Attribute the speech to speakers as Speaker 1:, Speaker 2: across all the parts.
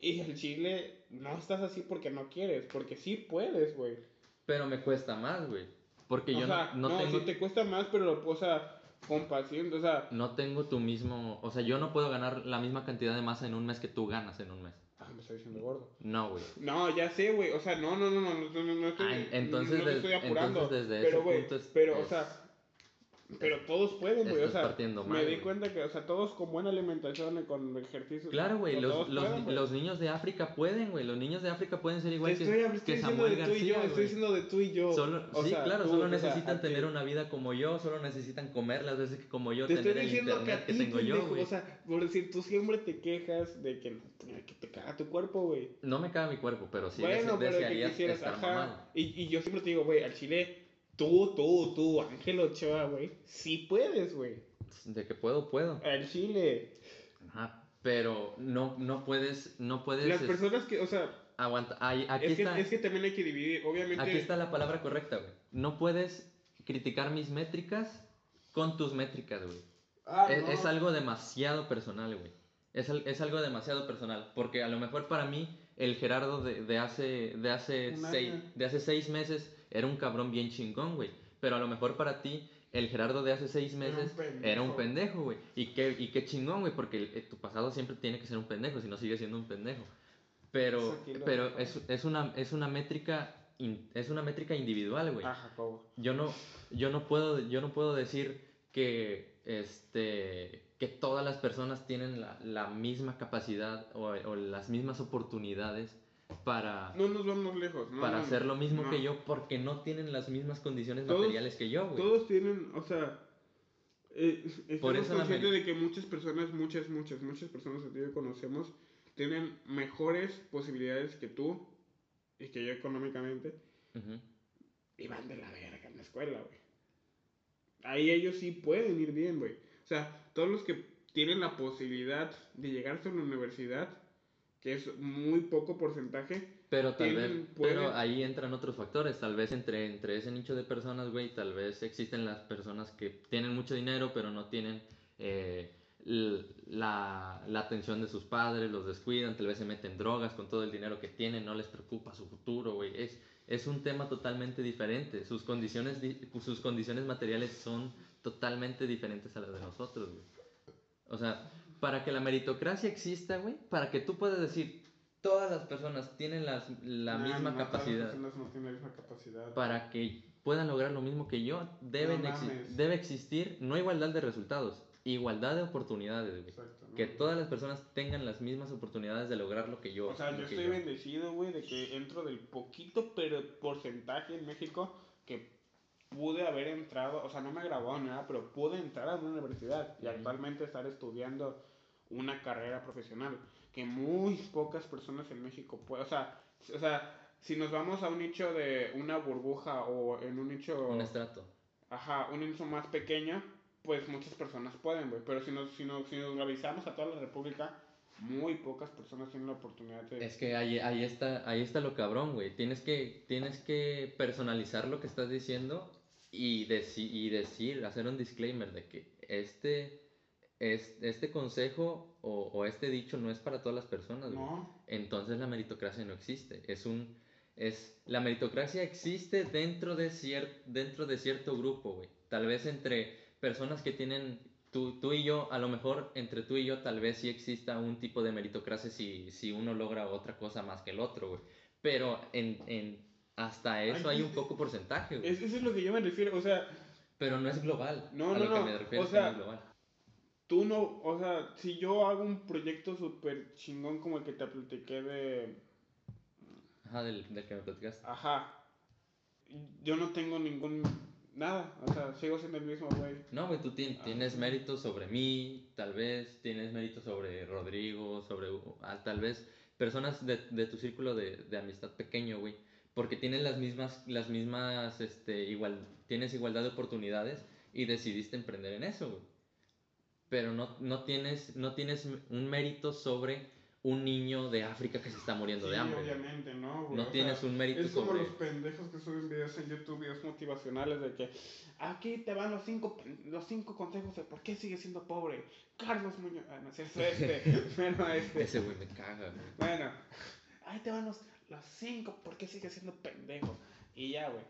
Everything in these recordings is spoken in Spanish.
Speaker 1: Y el chile, no estás así porque no quieres, porque sí puedes, güey.
Speaker 2: Pero me cuesta más, güey. Porque
Speaker 1: O
Speaker 2: yo
Speaker 1: sea,
Speaker 2: no, no
Speaker 1: no,
Speaker 2: tengo...
Speaker 1: sí te cuesta más, pero lo, o sea, con paciencia, o sea,
Speaker 2: No tengo tu mismo... O sea, yo no puedo ganar la misma cantidad de masa en un mes que tú ganas en un mes.
Speaker 1: ah, me está diciendo gordo.
Speaker 2: No, güey.
Speaker 1: No, ya sé, güey, o sea, no, no, no, no, no, no, no estoy,
Speaker 2: Ah, entonces
Speaker 1: no estoy apurando,
Speaker 2: entonces desde
Speaker 1: pero,
Speaker 2: ese
Speaker 1: güey,
Speaker 2: punto es-
Speaker 1: pero, o sea, pero todos pueden, güey, o sea,
Speaker 2: partiendo
Speaker 1: me di cuenta que, o sea, todos con buena alimentación y con ejercicio.
Speaker 2: Claro, güey, los, los,
Speaker 1: pueden,
Speaker 2: los niños de África pueden, güey. Los niños de África pueden ser igual que,
Speaker 1: estoy
Speaker 2: que Samuel García,
Speaker 1: yo, estoy diciendo de tú y yo.
Speaker 2: Solo,
Speaker 1: O
Speaker 2: sí,
Speaker 1: sea,
Speaker 2: claro,
Speaker 1: tú,
Speaker 2: solo
Speaker 1: o sea,
Speaker 2: necesitan tener una vida como yo, solo necesitan comer las veces que como yo,
Speaker 1: Te
Speaker 2: tener
Speaker 1: estoy
Speaker 2: el
Speaker 1: diciendo que a
Speaker 2: que, tengo yo, güey.
Speaker 1: o sea, por decir, tú siempre te quejas de que, que te caga tu cuerpo, güey.
Speaker 2: No me caga mi cuerpo, pero sí
Speaker 1: bueno,
Speaker 2: dese-
Speaker 1: pero que quisieras, ajá. Y, y yo siempre te digo, güey, al chile, tú, tú, tú, Ángel Ochoa, güey, sí puedes, güey.
Speaker 2: De que puedo, puedo.
Speaker 1: Al chile.
Speaker 2: Ajá, pero no, no puedes, no puedes...
Speaker 1: Las
Speaker 2: es-
Speaker 1: personas que, o sea,
Speaker 2: Aguanta, ahí- aquí
Speaker 1: es que,
Speaker 2: está...
Speaker 1: es que también hay que dividir, obviamente.
Speaker 2: Aquí está la palabra correcta, güey. No puedes criticar mis métricas con tus métricas, güey.
Speaker 1: Ah,
Speaker 2: es,
Speaker 1: no.
Speaker 2: es algo demasiado personal, güey. Es, es algo demasiado personal. Porque a lo mejor para mí, el Gerardo de, de hace, de, hace seis, de hace seis meses era un cabrón bien chingón, güey. Pero a lo mejor para ti, el Gerardo de hace seis meses era un pendejo, güey. Y qué, y qué chingón, güey. Porque el- eh, tu pasado siempre tiene que ser un pendejo, si no sigue siendo un pendejo. Pero,
Speaker 1: lo
Speaker 2: pero es, es, una, es una métrica... in- es una métrica individual, güey yo no, yo no puedo, yo no puedo decir que, este, que todas las personas tienen la, la misma capacidad o, o las mismas oportunidades para,
Speaker 1: No nos vamos lejos. No,
Speaker 2: para
Speaker 1: no,
Speaker 2: hacer lo mismo
Speaker 1: no.
Speaker 2: que yo porque no tienen las mismas condiciones
Speaker 1: Todos-
Speaker 2: materiales que yo, güey.
Speaker 1: Todos tienen, o sea, eh,
Speaker 2: Por
Speaker 1: estamos
Speaker 2: eso la
Speaker 1: conscientes de que muchas personas, muchas, muchas, muchas personas que tú y yo conocemos tienen mejores posibilidades que tú y que yo económicamente y van de la verga en la escuela, güey. Ahí ellos sí pueden ir bien, güey. O sea, todos los que tienen la posibilidad de llegar a la universidad, que es muy poco porcentaje,
Speaker 2: Pero tal vez, pero ahí entran otros factores, tal vez entre, entre ese nicho de personas, güey, tal vez existen las personas que tienen mucho dinero, pero no tienen eh, la, la atención de sus padres, los descuidan, tal vez se meten drogas con todo el dinero que tienen, no les preocupa su futuro, güey, es, es un tema totalmente diferente, sus condiciones, di- sus condiciones materiales son totalmente diferentes a las de nosotros, güey. O sea, para que la meritocracia exista, güey, para que tú puedas decir, todas las personas tienen las- la
Speaker 1: Nah,
Speaker 2: misma
Speaker 1: no, todas las
Speaker 2: capacidad
Speaker 1: personas no tienen la misma capacidad.
Speaker 2: para que puedan lograr lo mismo que yo, deben
Speaker 1: No
Speaker 2: exi- debe existir no igualdad de resultados, igualdad de oportunidades, güey.
Speaker 1: Exacto, ¿no?
Speaker 2: Que todas las personas tengan las mismas oportunidades de lograr lo que yo.
Speaker 1: O sea, yo estoy bendecido, güey, de que entro del poquito pero porcentaje en México que pude haber entrado, o sea, no me grabó ni nada, pero pude entrar a una universidad y actualmente estar estudiando una carrera profesional que muy pocas personas en México pueden, o sea, o sea, si nos vamos a un nicho de una burbuja o en un nicho,
Speaker 2: Un estrato.
Speaker 1: ajá, un nicho más pequeño, pues muchas personas pueden, güey, pero si nos, si nos, si nos revisamos a toda la república, muy pocas personas tienen la oportunidad de...
Speaker 2: Es que ahí, ahí, está, ahí está lo cabrón, güey. Tienes que, tienes que personalizar lo que estás diciendo y, deci- y decir, hacer un disclaimer de que este, es, este consejo o, o este dicho no es para todas las personas, güey.
Speaker 1: No.
Speaker 2: entonces la meritocracia no existe. Es un es la meritocracia existe dentro de cier, dentro de cierto grupo, güey. Tal vez entre personas que tienen tú, tú y yo, a lo mejor entre tú y yo tal vez sí exista un tipo de meritocracia si, si uno logra otra cosa más que el otro, güey. Pero en, en hasta eso
Speaker 1: Ay,
Speaker 2: hay un poco porcentaje, güey.
Speaker 1: Es, eso es lo que yo me refiero, o sea,
Speaker 2: Pero no es global.
Speaker 1: No,
Speaker 2: a
Speaker 1: no,
Speaker 2: lo que
Speaker 1: no,
Speaker 2: me refiero
Speaker 1: o
Speaker 2: que no
Speaker 1: sea,
Speaker 2: es global.
Speaker 1: Tú no, o sea, si yo hago un proyecto súper chingón como el que te platiqué de,
Speaker 2: Ajá, del, del que me platicaste.
Speaker 1: ajá, yo no tengo ningún, nada, o sea, sigo siendo el mismo güey.
Speaker 2: No, güey, tú tien-
Speaker 1: Ah.
Speaker 2: tienes méritos sobre mí, tal vez tienes méritos sobre Rodrigo, sobre ah, tal vez personas de, de tu círculo de, de amistad pequeño, güey, porque tienes las mismas, las mismas, este, igual, tienes igualdad de oportunidades y decidiste emprender en eso, güey. Pero no, no, tienes, no tienes un mérito sobre un niño de África que se está muriendo
Speaker 1: Sí,
Speaker 2: de hambre.
Speaker 1: obviamente, ¿no, güey?
Speaker 2: No
Speaker 1: O
Speaker 2: tienes
Speaker 1: sea,
Speaker 2: un mérito
Speaker 1: Es como
Speaker 2: sobre-
Speaker 1: los pendejos que suben videos en YouTube, videos motivacionales de que aquí te van los cinco, los cinco consejos de por qué sigues siendo pobre. Carlos Muñoz, ah, no es este, bueno, este.
Speaker 2: Ese güey me caga, güey.
Speaker 1: Bueno, ahí te van los, los cinco, ¿por qué sigues siendo pendejo? Y ya, güey.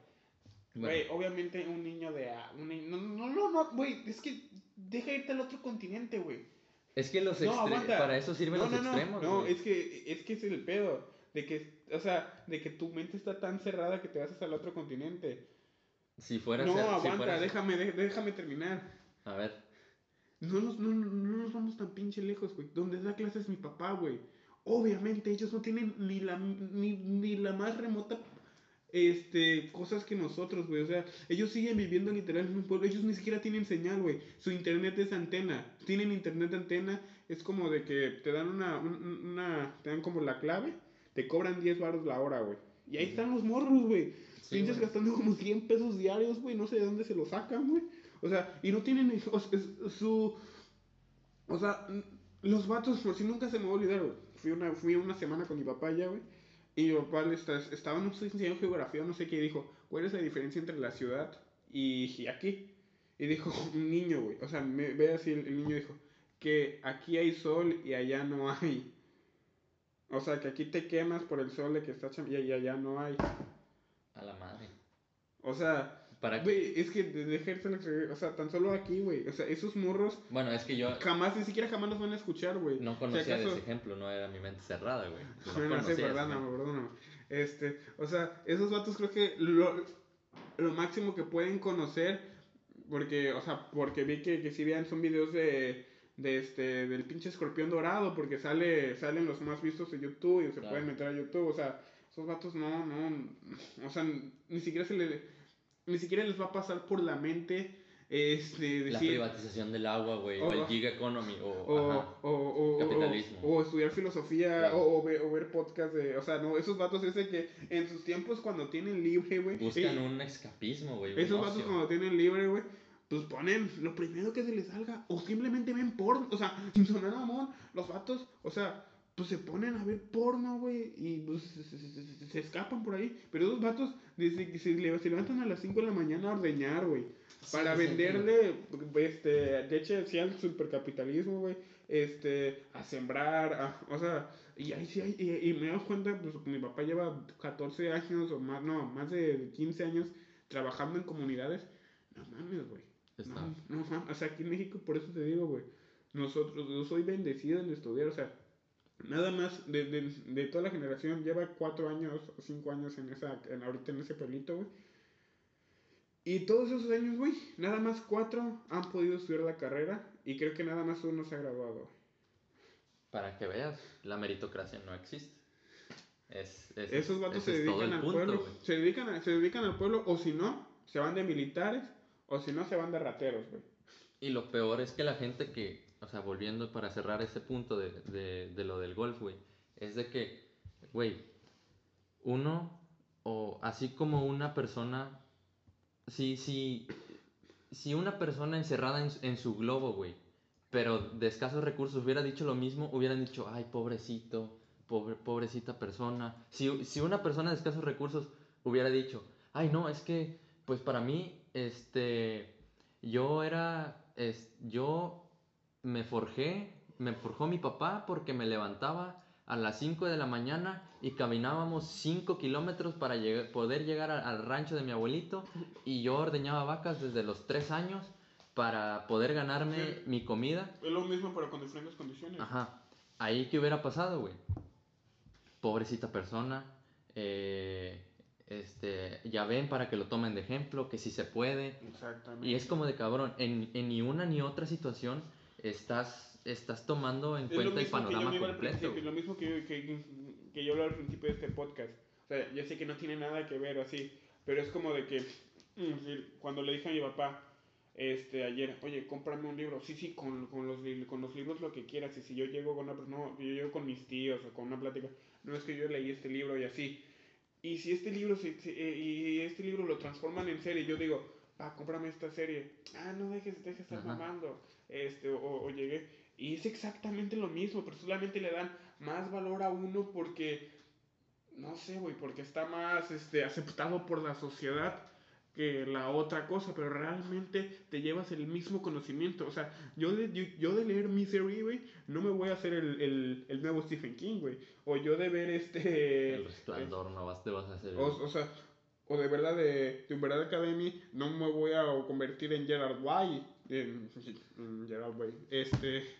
Speaker 2: Bueno,
Speaker 1: Güey, obviamente un niño de... a- Un ni- no, no, no, no, güey, es que deja irte al otro continente, güey.
Speaker 2: es que los
Speaker 1: no,
Speaker 2: para eso sirven
Speaker 1: No,
Speaker 2: los
Speaker 1: no,
Speaker 2: extremos,
Speaker 1: No, es que, es que es el pedo. De que, o sea, de que tu mente está tan cerrada que te vas hasta el otro continente.
Speaker 2: Si fuera
Speaker 1: no,
Speaker 2: ser- si
Speaker 1: aguanta,
Speaker 2: fuera-
Speaker 1: déjame, déjame terminar.
Speaker 2: A ver,
Speaker 1: No nos, no, no nos vamos tan pinche lejos, güey. Donde da clases mi papá, güey. Obviamente ellos no tienen ni la, ni, ni la más remota este, cosas que nosotros, güey. O sea, ellos siguen viviendo literal en un pueblo. Ellos ni siquiera tienen señal, güey. Su internet es antena. Tienen internet de antena. Es como de que te dan una, un- una, te dan como la clave. Te cobran 10 baros la hora, güey. Y ahí están los morros, güey.
Speaker 2: Sí,
Speaker 1: Pinches gastando como 100 pesos diarios, güey. No sé de dónde se lo sacan, güey. O sea, y no tienen o sea, su... O sea, los vatos, por si nunca se me va a olvidar, güey. Fui una, fui una semana con mi papá ya, güey. Y mi papá le está, estaba, no sé, enseñando geografía, no sé qué, y dijo, ¿cuál es la diferencia entre la ciudad y, aquí? Y dijo, un niño, güey. O sea, me, ve así, el, el niño dijo, que aquí hay sol y allá no hay. O sea, que aquí te quemas por el sol de que está y allá no hay.
Speaker 2: a la madre.
Speaker 1: O sea,
Speaker 2: Para
Speaker 1: güey, es que de, de ejercer la- o sea, tan solo aquí, güey. O sea, esos morros
Speaker 2: Bueno, es que yo
Speaker 1: jamás, ni siquiera jamás los van a escuchar, güey.
Speaker 2: no conocía de
Speaker 1: acaso-
Speaker 2: ese ejemplo, no era mi mente cerrada, güey. No conocía ese
Speaker 1: perdóname, perdóname. Este, o sea, esos vatos creo que lo, lo máximo que pueden conocer, porque, o sea, porque vi que, que si vean son videos de, de este, del pinche escorpión dorado, porque sale, salen los más vistos de YouTube y se
Speaker 2: Claro.
Speaker 1: pueden meter a YouTube, o sea, esos vatos no, no, o sea, ni siquiera se le, ni siquiera les va a pasar por la mente, este,
Speaker 2: La
Speaker 1: decir,
Speaker 2: privatización del agua, güey, o
Speaker 1: O-
Speaker 2: el gig economy, o...
Speaker 1: o,
Speaker 2: ajá.
Speaker 1: o,
Speaker 2: Capitalismo.
Speaker 1: o estudiar filosofía
Speaker 2: Claro.
Speaker 1: o, o ver, o ver podcast de, o sea, no, esos vatos ese que en sus tiempos cuando tienen libre, güey,
Speaker 2: Buscan
Speaker 1: eh,
Speaker 2: un escapismo, güey.
Speaker 1: esos vatos cuando tienen libre, güey, pues ponen lo primero que se les salga o simplemente ven porno, o sea, sin sonar amor, los vatos, o sea, pues se ponen a ver porno, güey, y pues se, se- se- se- escapan por ahí, pero esos vatos desde que se, le- se levantan a las 5 de la mañana a ordeñar, güey, para
Speaker 2: Sí, sí,
Speaker 1: venderle, este, de hecho, sí, al supercapitalismo, güey, este, a sembrar, a- o sea, y ahí sí hay, y, y me doy cuenta, pues, mi papá lleva 14 años o más, no, más de 15 años trabajando en comunidades, no mames, güey, no, no o sea, aquí en México, por eso te digo, güey, nosotros, yo soy bendecido en estudiar, o sea, nada más de, de, de toda la generación, lleva 4 años o 5 años en esa, en, ahorita en ese pueblito, güey, y todos esos años, güey, nada más cuatro han podido estudiar la carrera y creo que nada más uno se ha graduado.
Speaker 2: Para que veas, la meritocracia no existe. Es, es-
Speaker 1: Esos vatos se dedican al
Speaker 2: punto,
Speaker 1: pueblo,
Speaker 2: güey.
Speaker 1: se dedican, a- se dedican al pueblo o si no, se van de militares o si no, se van de rateros, güey.
Speaker 2: Y lo peor es que la gente que, o sea, volviendo para cerrar ese punto de, de, lo del golf, güey, es de que, güey, uno, o así como una persona, si, si, si una persona encerrada en, en su globo, güey, pero de escasos recursos hubiera dicho lo mismo, hubieran dicho, ay, pobrecito, pobre, pobrecita persona. Si, si una persona de escasos recursos hubiera dicho, ay, no, es que, pues para mí, este, yo era, es, yo me forjé, me forjó mi papá porque me levantaba a las 5 de la mañana y caminábamos 5 kilómetros para llegar- poder llegar al rancho de mi abuelito y yo ordeñaba vacas desde los 3 años para poder ganarme
Speaker 1: Sí.
Speaker 2: mi comida.
Speaker 1: Es lo mismo pero con diferentes condiciones.
Speaker 2: Ajá. Ahí qué hubiera pasado, güey. Pobrecita persona. eh, este, ya ven para que lo tomen de ejemplo, que sí se puede.
Speaker 1: Exactamente.
Speaker 2: Y es como de cabrón, en, en ni una ni otra situación estás, estás tomando en
Speaker 1: Es
Speaker 2: cuenta el
Speaker 1: yo
Speaker 2: panorama completo.
Speaker 1: principio, lo mismo que yo, que, que yo hablaba al principio de este podcast. O sea, ya sé que no tiene nada que ver así, pero es como de que mm, cuando le dije a mi papá este ayer, oye, cómprame un libro. Sí, sí, con, con, los, con los libros lo que quieras. Y si yo llego con una no, yo llego con mis tíos o con una plática, no es que yo leí este libro y así. Y si este libro se, se- eh, y este libro lo transforman en serie, yo digo, ah, cómprame esta serie. Ah, no dejes, dejes de estar mamando. Este, o, o llegué. Y es exactamente lo mismo, pero solamente le dan más valor a uno porque, no sé, güey, porque está más este, aceptado por la sociedad que la otra cosa, pero realmente te llevas el mismo conocimiento. O sea, yo de, yo, de leer Misery, güey, no me voy a hacer el, el, el, nuevo Stephen King, güey. O yo de ver este...
Speaker 2: El resplandor, no vas, te vas a hacer...
Speaker 1: O, o sea, o de verdad de, de verdad Academy, no me voy a convertir en Gerard Way. En, Gerard Way. Este...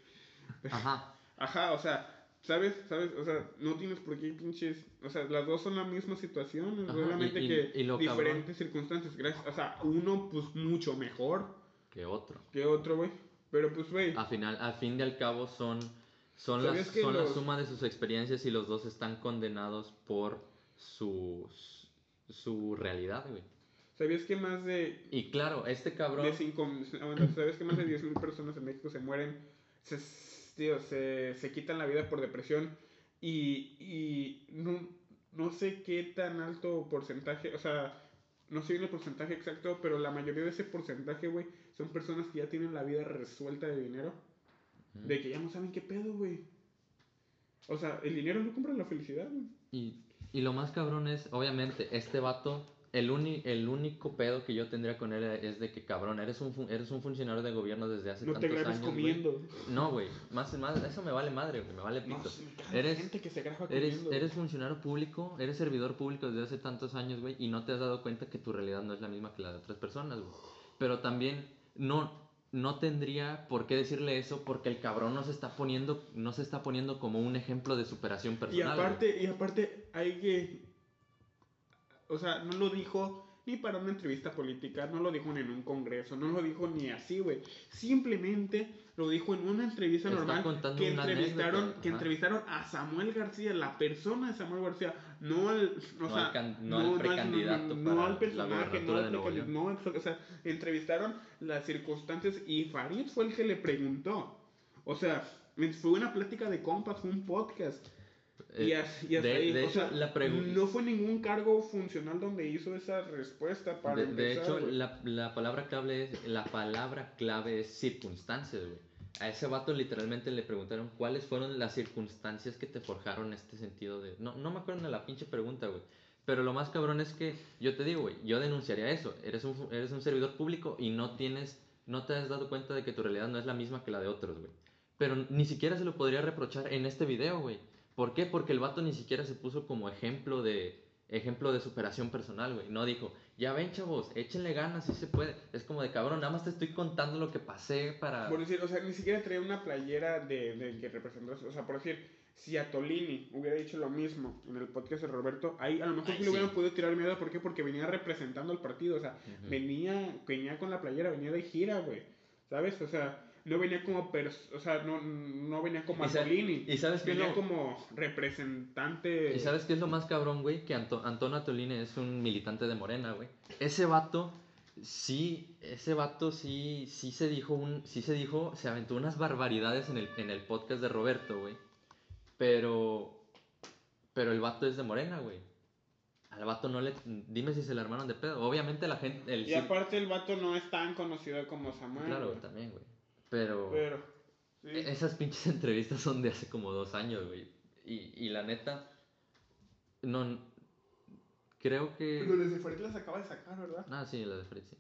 Speaker 1: Ajá. Ajá, o sea, ¿Sabes? ¿Sabes? O sea, no tienes por qué pinches. O sea, las dos son la misma situación, solamente que diferentes circunstancias. Gracias. O sea, uno, pues mucho mejor
Speaker 2: que otro.
Speaker 1: Que otro, güey. Pero pues, güey.
Speaker 2: Al final, al fin y al cabo, son, son, las, son la suma de sus experiencias y los dos están condenados por su, su realidad, güey.
Speaker 1: ¿Sabías que más de.
Speaker 2: Y claro, este cabrón. De
Speaker 1: cinco, ¿Sabías que más de 10.000 personas en México se mueren? Se, tío, se, se quitan la vida por depresión y, y no, no sé qué tan alto porcentaje, o sea, no sé el porcentaje exacto, pero la mayoría de ese porcentaje, güey, son personas que ya tienen la vida resuelta de dinero. De que ya no saben qué pedo, güey. O sea, el dinero no compra la felicidad, güey.
Speaker 2: Y, y lo más cabrón es, obviamente, este vato el, el único pedo que yo tendría con él es de que, cabrón, eres un, eres un funcionario de gobierno desde hace tantos años. comiendo. No, güey, más, más, eso me vale madre, güey, me vale pito. eres, gente que se eres, eres funcionario público, eres servidor público desde hace tantos años, güey, y no te has dado cuenta que tu realidad no es la misma que la de otras personas, güey. Pero también no, no tendría por qué decirle eso porque el cabrón no se está poniendo, no se está poniendo como un ejemplo de superación personal.
Speaker 1: Y aparte, y aparte hay que o sea, no lo dijo ni para una entrevista política, no lo dijo en un congreso, no lo dijo ni así, güey. Simplemente lo dijo en una entrevista normal que entrevistaron, que entrevistaron a Samuel García, la persona de Samuel García, no al, o sea, al, no, al precandidato no, al personaje, no al precandidato, no, o sea, entrevistaron las circunstancias y Farid fue el que le preguntó. O sea, fue una plática de compas, fue un podcast. Y, eh, de, hecho, la no fue ningún cargo funcional donde hizo esa respuesta para
Speaker 2: De, hecho, la, la, palabra clave es, la palabra clave es circunstancias, güey. A ese vato literalmente le preguntaron cuáles fueron las circunstancias que te forjaron este sentido de... No, no me acuerdo de la pinche pregunta, güey. Pero lo más cabrón es que yo te digo, güey, yo denunciaría eso. Eres un, eres un servidor público y no tienes, no te has dado cuenta de que tu realidad no es la misma que la de otros, güey. Pero ni siquiera se lo podría reprochar en este video, güey. ¿Por qué? Porque el vato ni siquiera se puso como ejemplo de, ejemplo de superación personal, güey. No dijo, ya ven, chavos, échenle ganas, si se puede. Es como de cabrón, nada más te estoy contando lo que pasé para.
Speaker 1: Por decir, o sea, ni siquiera traía una playera de, de que representó. O sea, por decir, si a Tolini hubiera dicho lo mismo en el podcast de Roberto, ahí a lo mejor sí le hubieran podido tirar miedo. ¿Por qué? Porque venía representando al partido. O sea, venía, venía con la playera, venía de gira, güey. ¿Sabes? O sea no venía como o sea, no, no venía como Atolini. ¿Y sabes venía como representante.
Speaker 2: ¿Y sabes qué es lo más cabrón, güey? Que Antonio Atolini es un militante de Morena, güey. Ese vato sí, ese vato sí, sí se dijo un, sí se dijo, se aventó unas barbaridades en el, en el podcast de Roberto, güey. Pero, pero el vato es de Morena, güey. Al vato no le, dime si se le armaron de pedo. Obviamente la gente,
Speaker 1: el, y aparte el vato no es tan conocido como Samuel.
Speaker 2: Claro, también, güey. Pero, e-, esas pinches entrevistas son de hace como dos años, güey. Y, y la neta, no, creo que...
Speaker 1: Pero las de Farid las acaba de sacar, ¿verdad?
Speaker 2: Ah, sí, las de Farid, sí.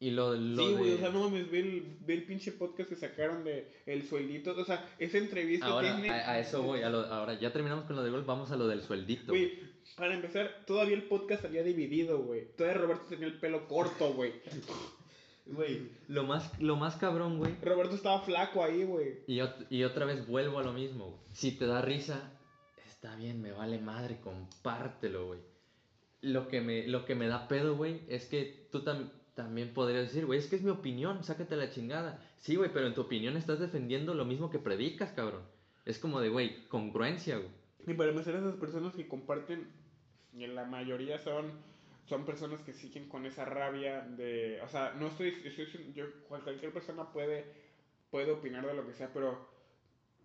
Speaker 2: Y lo,
Speaker 1: lo sí, güey, o sea, no mames, ve el, ve el pinche podcast que sacaron de El Sueldito, o sea, esa entrevista
Speaker 2: ahora, tiene... A, a, eso voy, a lo, ahora ya terminamos con lo de gol, vamos a lo del sueldito.
Speaker 1: Güey, para empezar, todavía el podcast había dividido, güey. Todavía Roberto tenía el pelo corto, güey.
Speaker 2: Güey, lo más, lo más cabrón, güey.
Speaker 1: Roberto estaba flaco ahí, güey.
Speaker 2: Y, y otra vez vuelvo a lo mismo, Si te da risa, está bien, me vale madre, compártelo, güey. Lo que me, lo que me da pedo, güey, es que tú también podrías decir, güey, es que es mi opinión, sácate la chingada. Sí, güey, pero en tu opinión estás defendiendo lo mismo que predicas, cabrón. Es como de, güey, congruencia, güey.
Speaker 1: Y para empezar, esas personas que comparten, y en la mayoría son son personas que siguen con esa rabia de, o sea, no estoy, yo, cualquier persona puede, puede opinar de lo que sea, pero,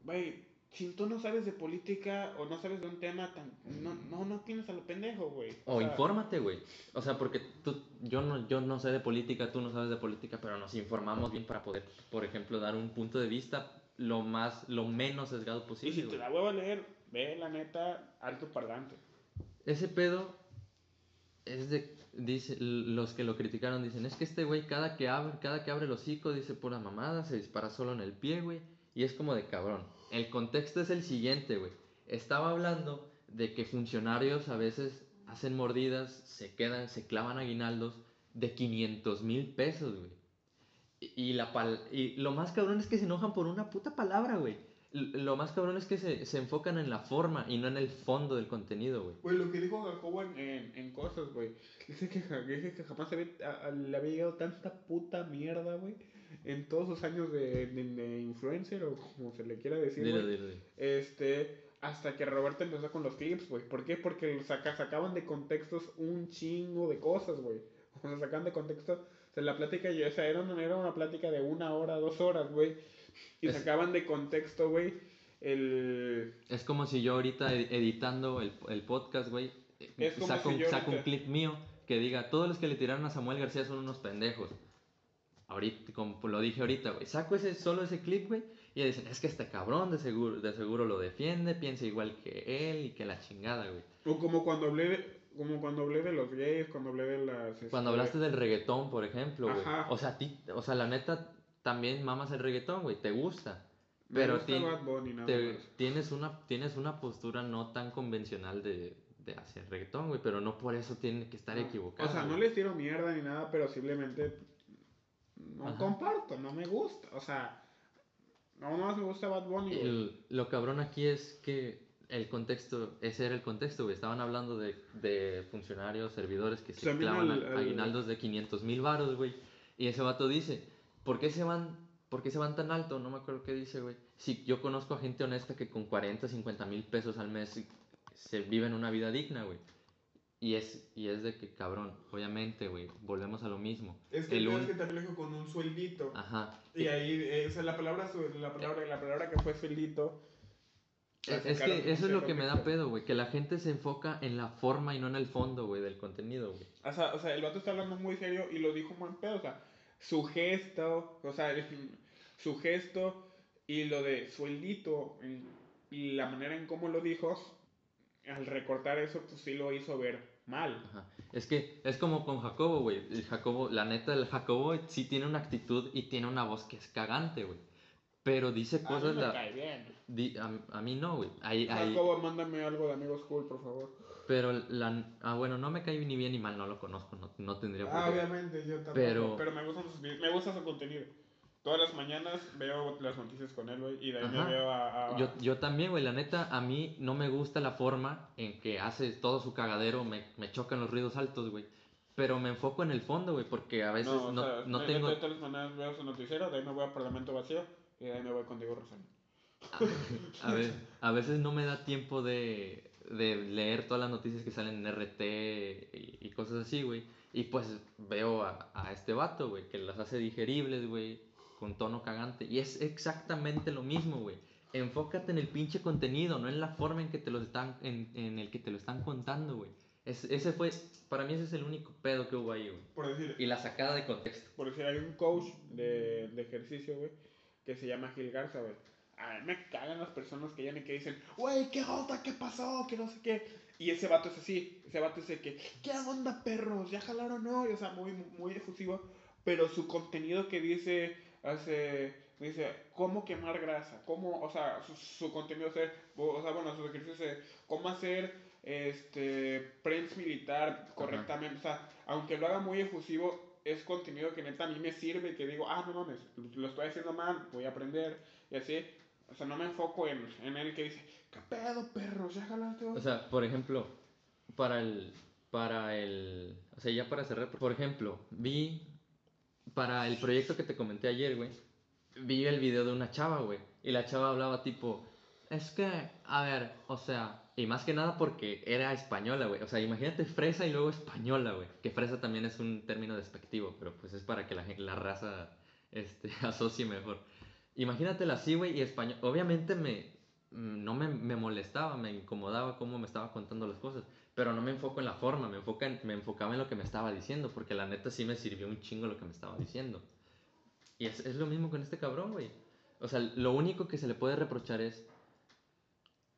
Speaker 1: güey, si tú no sabes de política o no sabes de un tema, tan, no, no, no tienes a lo pendejo, güey.
Speaker 2: O, infórmate, güey. O sea, porque tú, yo, no, yo no sé de política, tú no sabes de política, pero nos informamos bien para poder, por ejemplo, dar un punto de vista lo más, lo menos sesgado
Speaker 1: Y
Speaker 2: posible.
Speaker 1: si te la vuelvo a leer, ve la neta, alto parlante.
Speaker 2: Ese pedo es de, dice, los que lo criticaron dicen, es que este güey cada que abre, cada que abre el hocico dice pura mamada, se dispara solo en el pie, güey, y es como de cabrón. El contexto es el siguiente, güey. Estaba hablando de que funcionarios a veces hacen mordidas, se quedan, se clavan aguinaldos de 500 mil pesos, güey. Y, la pal- y lo más cabrón es que se enojan por una puta palabra, güey. Lo más cabrón es que se, se enfocan en la forma y no en el fondo del contenido, güey.
Speaker 1: Güey, lo que dijo Jacobo en, en, en cosas, güey. Dice que, dice que jamás había- a- a- le había llegado tanta puta mierda, güey. En todos sus años de, de, de influencer o como se le quiera decir,
Speaker 2: Dilo,
Speaker 1: güey.
Speaker 2: dilo, dilo.
Speaker 1: Este, hasta que Roberto empezó con los clips, güey. ¿Por qué? Porque saca, sacaban de contextos un chingo de cosas, güey. O sea, sacaban de contexto. O sea, la plática, o sea, era una, era una plática de una hora, dos horas, güey. Y
Speaker 2: Es-
Speaker 1: sacaban de contexto, güey, el...
Speaker 2: Es como si yo ahorita ed- editando el, el podcast, güey, eh, saco,
Speaker 1: si
Speaker 2: saco un clip mío que diga, todos los que le tiraron a Samuel García son unos pendejos. Ahorita, como lo dije ahorita, güey, saco ese, solo ese clip, güey, y dicen, es que este cabrón de seguro, de seguro lo defiende, piensa igual que él y que la chingada, güey.
Speaker 1: O como cuando hablé de, como cuando hablé de los gays, cuando hablé de las...
Speaker 2: Cuando
Speaker 1: este,
Speaker 2: hablaste del reggaetón, por ejemplo, güey. O sea, a ti, o sea, la neta, también mamas el reggaetón, güey, te gusta.
Speaker 1: me
Speaker 2: Pero
Speaker 1: gusta
Speaker 2: ti-
Speaker 1: Bad Bunny, nada
Speaker 2: te-
Speaker 1: más.
Speaker 2: tienes, una, tienes una postura no tan convencional de, de hacia el reggaetón, güey, pero no por eso tiene que estar
Speaker 1: No,
Speaker 2: equivocado.
Speaker 1: O sea, no
Speaker 2: güey.
Speaker 1: les tiro mierda ni nada, pero simplemente no
Speaker 2: Ajá.
Speaker 1: comparto, no me gusta. O sea, no más me gusta Bad Bunny, güey.
Speaker 2: El- lo cabrón aquí es que el contexto, ese era el contexto, güey. Estaban hablando de, de funcionarios, servidores que se
Speaker 1: También
Speaker 2: clavan aguinaldos de 500 mil varos, güey. Y ese vato dice, ¿por qué se van, por qué se van tan alto? No me acuerdo qué dice, güey. Si yo conozco a gente honesta que con 40, 50 mil pesos al mes se viven una vida digna, güey. Y es, y es de que, cabrón, obviamente, güey, volvemos a lo mismo.
Speaker 1: Es que
Speaker 2: el un-
Speaker 1: es que lo dijo con un sueldito.
Speaker 2: Ajá.
Speaker 1: Y ahí, eh, o sea, la palabra, la palabra, la palabra que fue sueldito.
Speaker 2: Es, es que eso es lo que me da pedo, güey. Que la gente se enfoca en la forma y no en el fondo, güey, del contenido, güey.
Speaker 1: O sea, o sea, el vato está hablando muy serio y lo dijo muy en pedo. O sea, su gesto, o sea, su gesto y lo de sueldito y la manera en cómo lo dijo, al recortar eso, pues sí lo hizo ver mal.
Speaker 2: Ajá. Es que es como con Jacobo, güey. El Jacobo, la neta, el Jacobo sí tiene una actitud y tiene una voz que es cagante, güey. Pero dice
Speaker 1: A mí
Speaker 2: cosas.
Speaker 1: me
Speaker 2: la-
Speaker 1: cae bien.
Speaker 2: di- a, a mí no, güey. Ahí, ahí-
Speaker 1: Jacobo, mándame algo de Amigos Cool, por favor.
Speaker 2: pero la. Ah, bueno, no me cae ni bien ni mal, no lo conozco, no, no tendría por
Speaker 1: Ah,
Speaker 2: qué.
Speaker 1: obviamente, yo tampoco.
Speaker 2: Pero-
Speaker 1: Pero, me, gustan sus me gusta su contenido. Todas las mañanas veo las noticias con él, güey, y de ahí me
Speaker 2: Ajá.
Speaker 1: veo a... a-
Speaker 2: Yo, yo también, güey, la neta, a mí no me gusta la forma en que hace todo su cagadero, me, me chocan los ruidos altos, güey. Pero me enfoco en el fondo, güey, porque a veces
Speaker 1: no,
Speaker 2: no,
Speaker 1: o sea,
Speaker 2: no
Speaker 1: de-
Speaker 2: tengo...
Speaker 1: de todas las maneras veo su noticiero, de ahí me voy a Parlamento Vacío, y de ahí me voy con Diego Rosario.
Speaker 2: A, ve- a veces no me da tiempo de, de leer todas las noticias que salen en RT y, y cosas así, güey. Y pues veo a, a este vato, güey, que las hace digeribles, güey, con tono cagante. Y es exactamente lo mismo, güey. Enfócate en el pinche contenido, no en la forma en que te lo están, en, en el que te lo están contando, güey. Es- ese fue, para mí ese es el único pedo que hubo ahí, güey.
Speaker 1: Por decir,
Speaker 2: Y la sacada de contexto.
Speaker 1: por decir, hay un coach de, de ejercicio, güey, que se llama Gil Garza, güey. A mí me cagan las personas que llegan y que dicen, güey, ¿qué onda? ¿Qué pasó? Que no sé qué. Y ese vato es así, ese vato es de que, ¿qué onda, perros? ¿Ya jalaron o no? Y, o sea, muy, muy efusivo. Pero su contenido que dice, hace, dice, ¿cómo quemar grasa? ¿Cómo, o sea, su, su contenido hacer, o sea, bueno, sus ejercicios de cómo hacer, este, prensa militar correctamente. O sea, aunque lo haga muy efusivo, es contenido que neta a mí me sirve, que digo, ah, no mames, lo estoy haciendo mal, voy a aprender, y así. O sea, no me enfoco en, en él que dice, ¿qué pedo, perros? ¿Ya jalaste?
Speaker 2: O sea, por ejemplo, para el. Para el. O sea, ya para cerrar, por ejemplo, vi. Para el proyecto que te comenté ayer, güey. Vi el video de una chava, güey. Y la chava hablaba tipo. Es que, a ver, o sea. Y más que nada porque era española, güey. O sea, imagínate fresa y luego española, güey. Que fresa también es un término despectivo, pero pues es para que la, la raza este, asocie mejor. Imagínatela así, güey, y español. Obviamente me, mm, no me, me molestaba, me incomodaba cómo me estaba contando las cosas, pero no me enfoco en la forma, me, enfoca en- me enfocaba en lo que me estaba diciendo, porque la neta sí me sirvió un chingo lo que me estaba diciendo. Y es, es lo mismo con este cabrón, güey. O sea, lo único que se le puede reprochar es.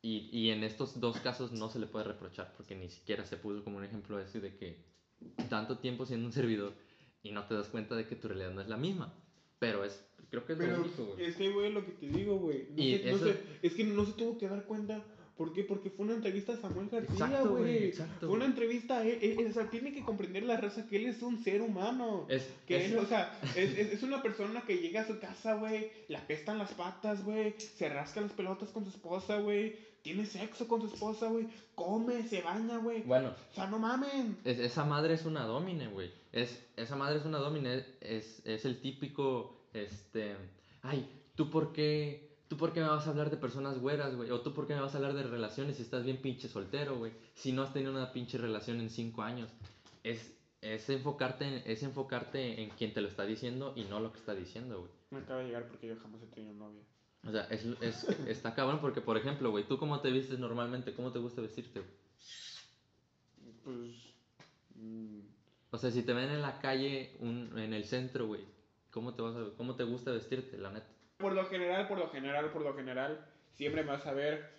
Speaker 2: Y, y en estos dos casos no se le puede reprochar, porque ni siquiera se puso como un ejemplo ese de que tanto tiempo siendo un servidor y no te das cuenta de que tu realidad no es la misma. Pero es, creo que es lo
Speaker 1: Pero
Speaker 2: único, güey.
Speaker 1: es que, güey, lo que te digo, güey. No no es que no se tuvo que dar cuenta. ¿Por qué? Porque fue una entrevista a Samuel García,
Speaker 2: güey.
Speaker 1: Fue una entrevista a él. él- O sea, tiene que comprender la raza que él es un ser humano.
Speaker 2: Es,
Speaker 1: Que
Speaker 2: es-
Speaker 1: él, o sea, es, es, es una persona que llega a su casa, güey, le apestan las patas, güey, se rasca las pelotas con su esposa, güey, tiene sexo con su esposa, güey, come, se baña, güey.
Speaker 2: bueno,
Speaker 1: O sea, no mamen.
Speaker 2: Es- esa madre es una domine, güey. Es, esa madre es una domine. Es, es el típico, este... Ay, ¿tú por qué... ¿Tú por qué me vas a hablar de personas güeras, güey? O tú por qué me vas a hablar de relaciones si estás bien pinche soltero, güey. Si no has tenido una pinche relación en cinco años. Es, es, enfocarte en, es enfocarte en quien te lo está diciendo y no lo que está diciendo, güey.
Speaker 1: Me acaba de llegar porque yo jamás he tenido novia.
Speaker 2: O sea, es, es, está cabrón porque, por ejemplo, güey, ¿tú cómo te vistes normalmente? ¿Cómo te gusta vestirte?
Speaker 1: Pues. mm,
Speaker 2: O sea, si te ven en la calle, un, en el centro, güey, ¿cómo te vas a, cómo te gusta vestirte, la neta?
Speaker 1: Por lo general, por lo general, por lo general, siempre me vas a ver,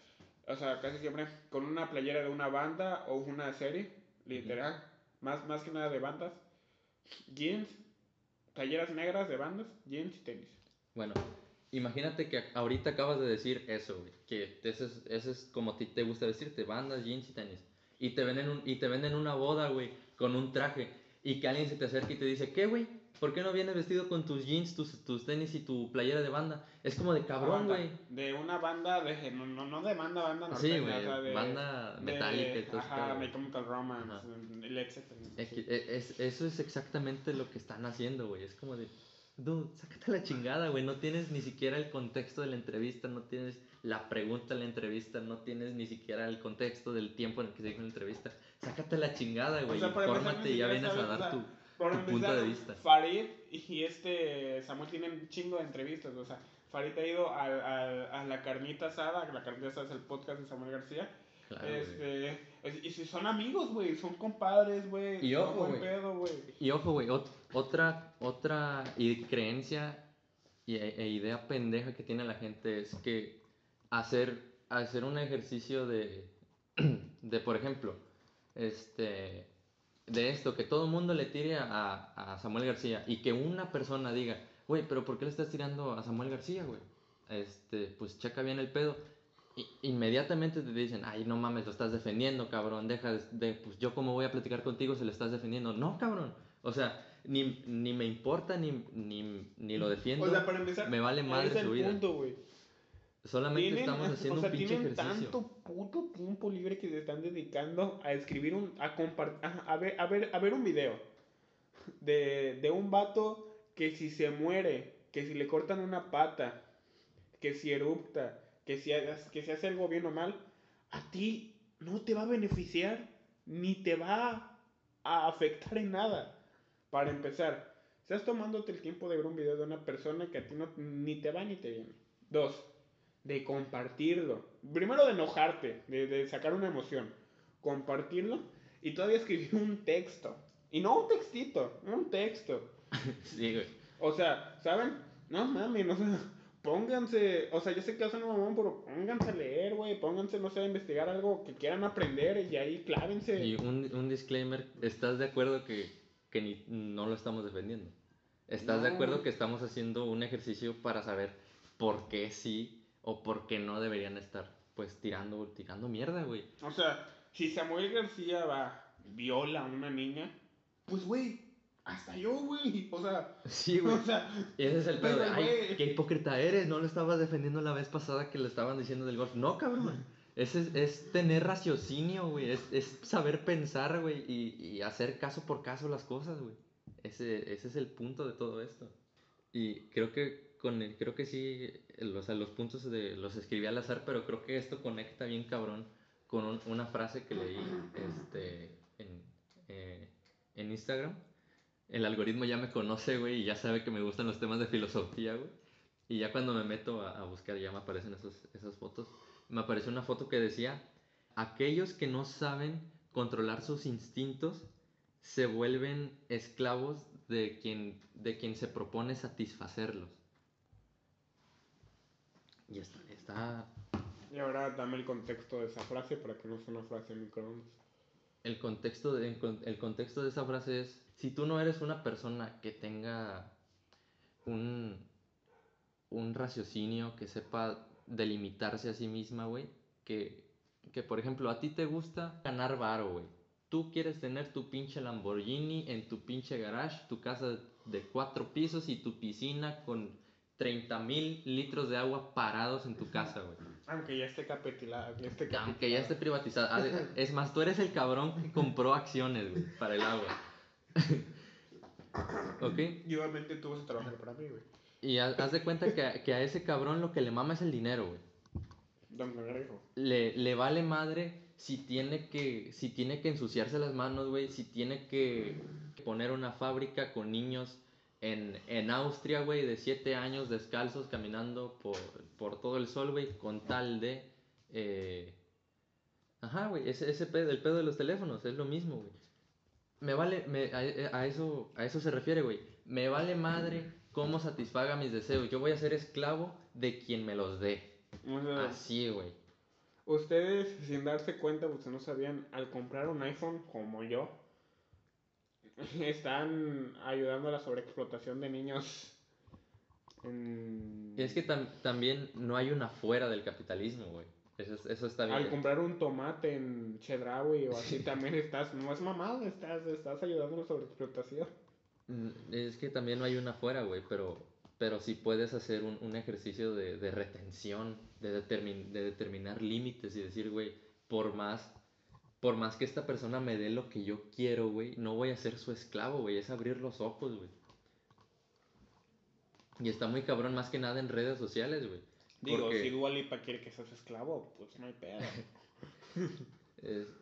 Speaker 1: o sea, casi siempre con una playera de una banda o una serie, literal, más, más que nada de bandas, jeans, playeras negras de bandas, jeans y tenis.
Speaker 2: Bueno, imagínate que ahorita acabas de decir eso, güey, que ese es, ese es como ti te gusta vestirte, bandas, jeans y tenis. Y te ven en, un, y te ven en una boda, güey, con un traje, y que alguien se te acerca y te dice, ¿qué, güey? ¿Por qué no vienes vestido con tus jeans, tus, tus tenis y tu playera de banda? Es como de cabrón, güey.
Speaker 1: De una banda, de, no, no, no de banda, banda
Speaker 2: Sí,
Speaker 1: norteña,
Speaker 2: güey,
Speaker 1: o sea, de-
Speaker 2: banda
Speaker 1: de-
Speaker 2: metálica todo
Speaker 1: Ajá,
Speaker 2: eso,
Speaker 1: My
Speaker 2: güey.
Speaker 1: Chemical Romance, etcétera.
Speaker 2: Es e- es- eso es exactamente lo que están haciendo, güey. Es como de, dude, sácate la chingada, güey. No tienes ni siquiera el contexto de la entrevista, no tienes la pregunta de la entrevista, no tienes ni siquiera el contexto del tiempo en el que se dijo la entrevista. Sácate la chingada, güey.
Speaker 1: sea, para empezar,
Speaker 2: Infórmate y ya vienes a dar
Speaker 1: o
Speaker 2: tu,
Speaker 1: sea, Por
Speaker 2: tu punto de vista.
Speaker 1: Farid y este Samuel tienen chingo de entrevistas. O sea, Farid ha ido al- al- a, la carnita asada. La carnita asada es el podcast de Samuel García.
Speaker 2: Claro,
Speaker 1: este, es- y si son amigos, güey. Son compadres, güey.
Speaker 2: Y ojo, güey. Y ojo, güey, ot- otra, otra creencia y, e, e idea pendeja que tiene la gente es que hacer, hacer un ejercicio de, de, por ejemplo, este, de esto, que todo el mundo le tire a, a Samuel García y que una persona diga, güey, pero ¿por qué le estás tirando a Samuel García, güey? Este, pues checa bien el pedo. Inmediatamente te dicen, ay, no mames, lo estás defendiendo, cabrón, deja de, pues yo cómo voy a platicar contigo si lo estás defendiendo. No, cabrón. O sea, ni, ni me importa, ni, ni, ni lo defiendo.
Speaker 1: O sea, para empezar,
Speaker 2: me vale madre su vida.
Speaker 1: punto.
Speaker 2: Solamente estamos
Speaker 1: o
Speaker 2: haciendo
Speaker 1: sea,
Speaker 2: un pinche
Speaker 1: tienen
Speaker 2: ejercicio.
Speaker 1: tanto puto tiempo libre que se están dedicando a escribir un. a compartir. A ver, a ver, a ver un video. De, de un vato que si se muere, que si le cortan una pata, que si erupta, que si, hagas- que si hace algo bien o mal, a ti no te va a beneficiar, ni te va a afectar en nada. Para empezar, estás tomándote el tiempo de ver un video de una persona que a ti no, ni te va ni te viene. Dos, de compartirlo. Primero de enojarte, de, de sacar una emoción. Compartirlo y todavía escribir un texto. Y no un textito, un texto.
Speaker 2: Sí, güey.
Speaker 1: O sea, ¿saben? No mames, o sea, pónganse, o sea, yo sé que hacen un mamón, pero pónganse a leer, güey, pónganse, no sé, a investigar algo que quieran aprender y ahí clávense.
Speaker 2: Y un, un disclaimer, ¿estás de acuerdo que, que ni- no lo estamos defendiendo? ¿Estás de
Speaker 1: No.
Speaker 2: acuerdo que estamos haciendo un ejercicio para saber por qué sí o por qué no deberían estar pues tirando, tirando mierda, güey?
Speaker 1: O sea, si Samuel García va, viola a una niña, pues, güey, hasta yo, güey, o sea,
Speaker 2: Sí, güey.
Speaker 1: o sea,
Speaker 2: Ese es el pedo
Speaker 1: Pero,
Speaker 2: ay, qué hipócrita eres, no lo estabas defendiendo la vez pasada que le estaban diciendo del golf. No, cabrón. Ese es, es tener raciocinio, güey. Es, es saber pensar, güey, y, y hacer caso por caso las cosas, güey. Ese, ese es el punto de todo esto. Y creo que con el- creo que sí, el- o sea, los puntos de, los escribí al azar, pero creo que esto conecta bien cabrón con un- una frase que leí este, en, eh, en Instagram. El algoritmo ya me conoce, güey, y ya sabe que me gustan los temas de filosofía, güey. Y ya cuando me meto a, a buscar, ya me aparecen esos, esas fotos. Me apareció una foto que decía, aquellos que no saben controlar sus instintos se vuelven esclavos de quien, de quien se propone satisfacerlos. Y está, está...
Speaker 1: Y ahora dame el contexto de esa frase para que no sea una frase en microondas.
Speaker 2: El contexto, de, el contexto de esa frase es, si tú no eres una persona que tenga un, un raciocinio, que sepa delimitarse a sí misma, güey, que, que por ejemplo a ti te gusta ganar varo, güey. Tú quieres tener tu pinche Lamborghini en tu pinche garage, tu casa de cuatro pisos y tu piscina con 30 mil litros de agua parados en tu casa, güey.
Speaker 1: Aunque ya esté capitulada.
Speaker 2: Aunque ya esté privatizada. Es más, tú eres el cabrón que compró acciones, güey, para el agua. ¿Ok?
Speaker 1: Y obviamente tú vas a trabajar para mí, güey.
Speaker 2: Y haz, de cuenta que, que, a ese cabrón lo que le mama es el dinero, güey.
Speaker 1: Don
Speaker 2: Le, le vale madre si tiene que, si tiene que ensuciarse las manos, güey, si tiene que poner una fábrica con niños en, en Austria, güey, de 7 años descalzos caminando por, por todo el sol, güey, con tal de... Eh... Ajá, güey, ese, ese pedo, el pedo de los teléfonos, es lo mismo, güey. Me vale, me, a, eso, a eso se refiere, güey. Me vale madre cómo satisfaga mis deseos. Yo voy a ser esclavo de quien me los dé. Así, güey.
Speaker 1: Ustedes, sin darse cuenta, ustedes no sabían, al comprar un iPhone como yo, están ayudando a la sobreexplotación de niños.
Speaker 2: Y es que también no hay una fuera del capitalismo, güey. Eso, eso, está bien.
Speaker 1: Al comprar un tomate en Chedraui o así también estás, no es mamado, estás, estás ayudando a la sobreexplotación.
Speaker 2: Mm, es que también no hay una fuera, güey, pero, pero sí puedes hacer un, un ejercicio de, de, retención, de, de determinar límites y decir, güey, por más por más que esta persona me dé lo que yo quiero, güey, no voy a ser su esclavo, güey, es abrir los ojos, güey. Y está muy cabrón más que nada en redes sociales, güey.
Speaker 1: Digo, porque... si Dua Lipa quiere que seas esclavo, pues no hay pedo.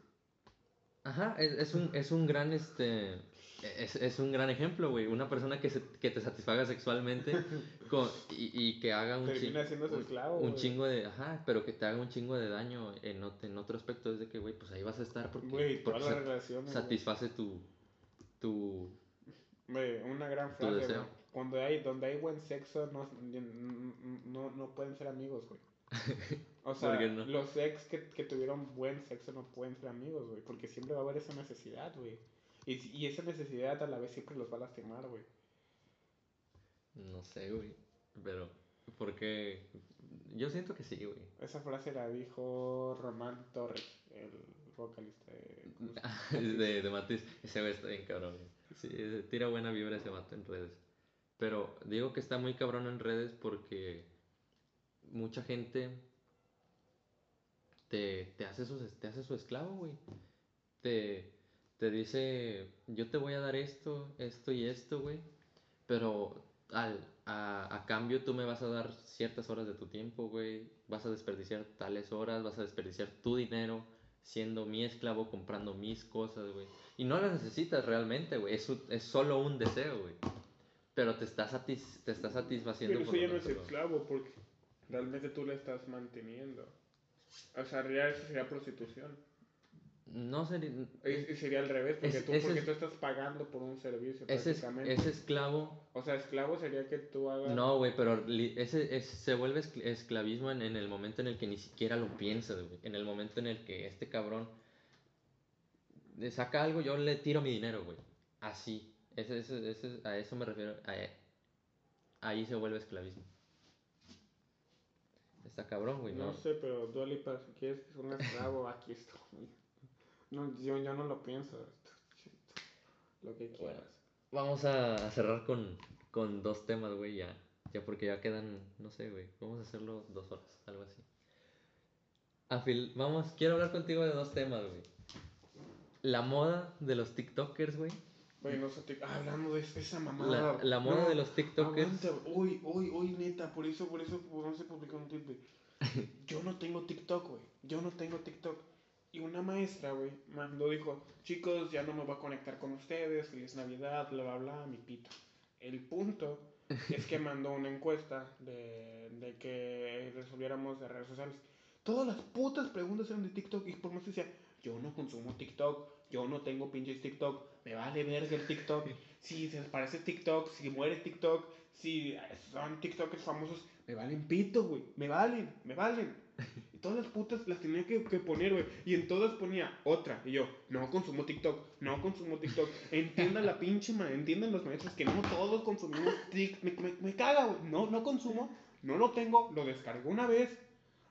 Speaker 2: Ajá, es, es, un, es un gran, este, es, es un gran ejemplo, güey. Una persona que, se, que te satisfaga sexualmente con, y, y, que haga un,
Speaker 1: chingo, esclavo,
Speaker 2: un chingo de... Ajá, pero que te haga un chingo de daño en, en otro aspecto. Es de que, güey, pues ahí vas a estar porque,
Speaker 1: wey,
Speaker 2: porque
Speaker 1: toda la relación,
Speaker 2: satisface tu... tu
Speaker 1: wey, una gran frase, Cuando hay, donde hay buen sexo, no, no, no pueden ser amigos, güey. O sea, los ex que, que tuvieron buen sexo no pueden ser amigos, güey. Porque siempre va a haber esa necesidad, güey. Y, y esa necesidad a la vez siempre los va a lastimar, güey.
Speaker 2: No sé, güey. Pero, porque yo siento que sí, güey.
Speaker 1: Esa frase la dijo Román Torres, el vocalista
Speaker 2: de, de, de Matiz. Ese güey está bien cabrón. Sí, tira buena vibra ese vato en redes. Pero digo que está muy cabrón en redes porque mucha gente te, te, hace, su, te hace su esclavo, güey. Te, te dice, yo te voy a dar esto, esto y esto, güey. Pero al, a, a, cambio tú me vas a dar ciertas horas de tu tiempo, güey. Vas a desperdiciar tales horas, vas a desperdiciar tu dinero siendo mi esclavo, comprando mis cosas, güey. Y no las necesitas realmente, güey. Es, es solo un deseo, güey. Pero te está, satis, te está satisfaciendo.
Speaker 1: Pero eso ya no es esclavo porque realmente tú le estás manteniendo. O sea, realmente sería prostitución.
Speaker 2: No sería.
Speaker 1: sería al revés, porque, tú, porque tú estás pagando por un servicio.
Speaker 2: Ese, ese esclavo.
Speaker 1: O sea, esclavo sería que tú hagas.
Speaker 2: No, güey, pero ese, se vuelve esclavismo en, en, el momento en el que ni siquiera lo piensas, güey. En el momento en el que este cabrón saca algo, yo le tiro mi dinero, güey. Así. Ese, ese, ese, a eso me refiero. ahí se vuelve esclavismo. Está cabrón, güey.
Speaker 1: No, no sé, pero Dualipa, si quieres que es un esclavo, aquí estoy. No, yo, yo no lo pienso. Lo que quieras.
Speaker 2: vamos a cerrar con, con dos temas, güey, ya. Ya porque ya quedan, no sé, güey. Vamos a hacerlo dos horas, algo así. Afil, vamos, quiero hablar contigo de dos temas, güey. La moda de los TikTokers, güey.
Speaker 1: Güey, no sé, hablando de esa mamada.
Speaker 2: La, la moda de los TikTokers.
Speaker 1: Uy, uy, uy, neta, por eso, por eso no se publicó un tweet, Yo no tengo TikTok, güey. Yo no tengo TikTok. Y una maestra, güey, mandó, dijo, chicos, ya no me voy a conectar con ustedes, feliz Navidad, bla, bla, bla, mi pito. El punto es que mandó una encuesta de, de que resolviéramos de redes sociales. Todas las putas preguntas eran de TikTok y por más decía, yo no consumo TikTok, yo no tengo pinches TikTok, me vale verga el TikTok. Si se les parece TikTok, si muere TikTok, si son TikTokers famosos, me valen pito, güey. Me valen, me valen. Y todas las putas las tenía que, que poner, güey. Y en todas ponía otra. Y yo, no consumo TikTok, no consumo TikTok. Entiendan la pinche madre, entiendan los maestros que no todos consumimos TikTok. Me, me, me caga, güey. No, no consumo, no lo tengo, lo descargué una vez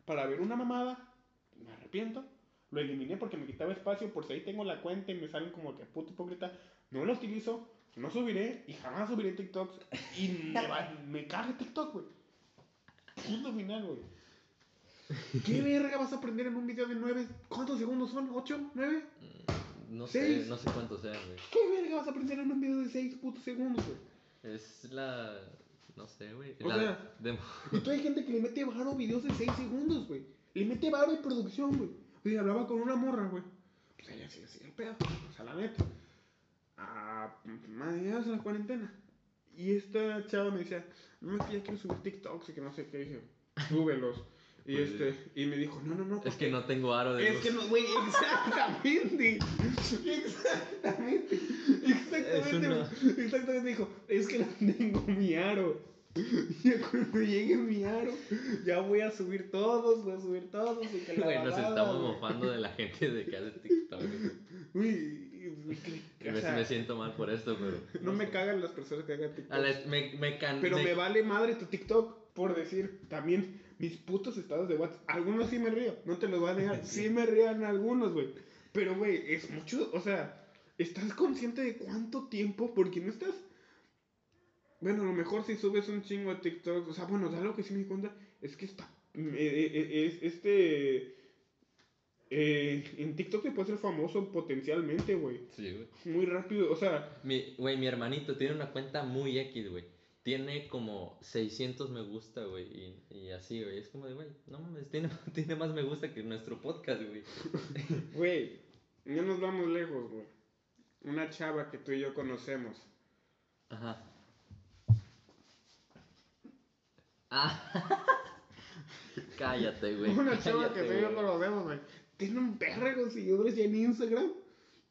Speaker 1: para ver una mamada. Me arrepiento. Lo eliminé porque me quitaba espacio, por si ahí tengo la cuenta y me salen como que puta hipócrita. No lo utilizo, no subiré y jamás subiré TikToks. Y me, va- me caga TikTok, güey. Punto final, güey. ¿Qué verga vas a aprender en un video de 9? ¿Cuántos segundos son? ¿8? ¿9?
Speaker 2: No sé,
Speaker 1: Seis.
Speaker 2: no sé cuánto sea, güey.
Speaker 1: ¿Qué verga vas a aprender en un video de 6 putos segundos, güey?
Speaker 2: Es la. No sé, güey.
Speaker 1: O
Speaker 2: La
Speaker 1: sea,
Speaker 2: demo-
Speaker 1: Y tú hay gente que le mete varo videos de 6 segundos, güey. Le mete varo y producción, güey. Oye, hablaba con una morra, güey. Pues ella sigue así el pedo. O sea, la neta. Ah, madre, la cuarentena. Y esta chava me decía, no, es que ya quiero subir TikToks y que no sé qué. dije, súbelos. Y
Speaker 2: Pues,
Speaker 1: este, y me dijo, no, no, no.
Speaker 2: Es que no tengo aro de
Speaker 1: Es
Speaker 2: luz.
Speaker 1: que no, güey, exactamente. Exactamente. Exactamente.
Speaker 2: Una-
Speaker 1: Exactamente dijo, es que no tengo mi aro. Y cuando llegue mi aro, ya voy a subir todos, voy a subir todos. Y que la
Speaker 2: Güey, nos
Speaker 1: babada,
Speaker 2: estamos
Speaker 1: güey.
Speaker 2: mofando de la gente de que hace TikTok.
Speaker 1: Uy, que- o
Speaker 2: Me,
Speaker 1: sea,
Speaker 2: me siento mal por esto, pero.
Speaker 1: no me
Speaker 2: sé.
Speaker 1: cagan las personas que hagan TikTok.
Speaker 2: A la- me, me can-
Speaker 1: Pero
Speaker 2: me-
Speaker 1: me vale madre tu TikTok por decir también mis putos estados de WhatsApp. Algunos sí me río, no te los voy a negar. Sí me rían algunos, güey. Pero, güey, es mucho, o sea, ¿estás consciente de cuánto tiempo? Porque no estás... Bueno, a lo mejor si subes un chingo a TikTok, o sea, bueno, da lo que sí me di cuenta, es que está... eh, eh, eh, es, este... eh, en TikTok te puedes ser famoso potencialmente, güey.
Speaker 2: Sí, güey.
Speaker 1: Muy rápido, o sea,
Speaker 2: Mi, güey, mi hermanito tiene una cuenta muy X, güey. Tiene como 600 me gusta, güey. Y, y así, güey. Es como de, güey, no mames, tiene, tiene más me gusta que nuestro podcast, güey.
Speaker 1: Güey, no nos vamos lejos, güey. Una chava que tú y yo conocemos.
Speaker 2: Ajá. Ah. Cállate, güey.
Speaker 1: Una chava que tú y yo conocemos, güey. Tiene un perro de seguidores ya en Instagram.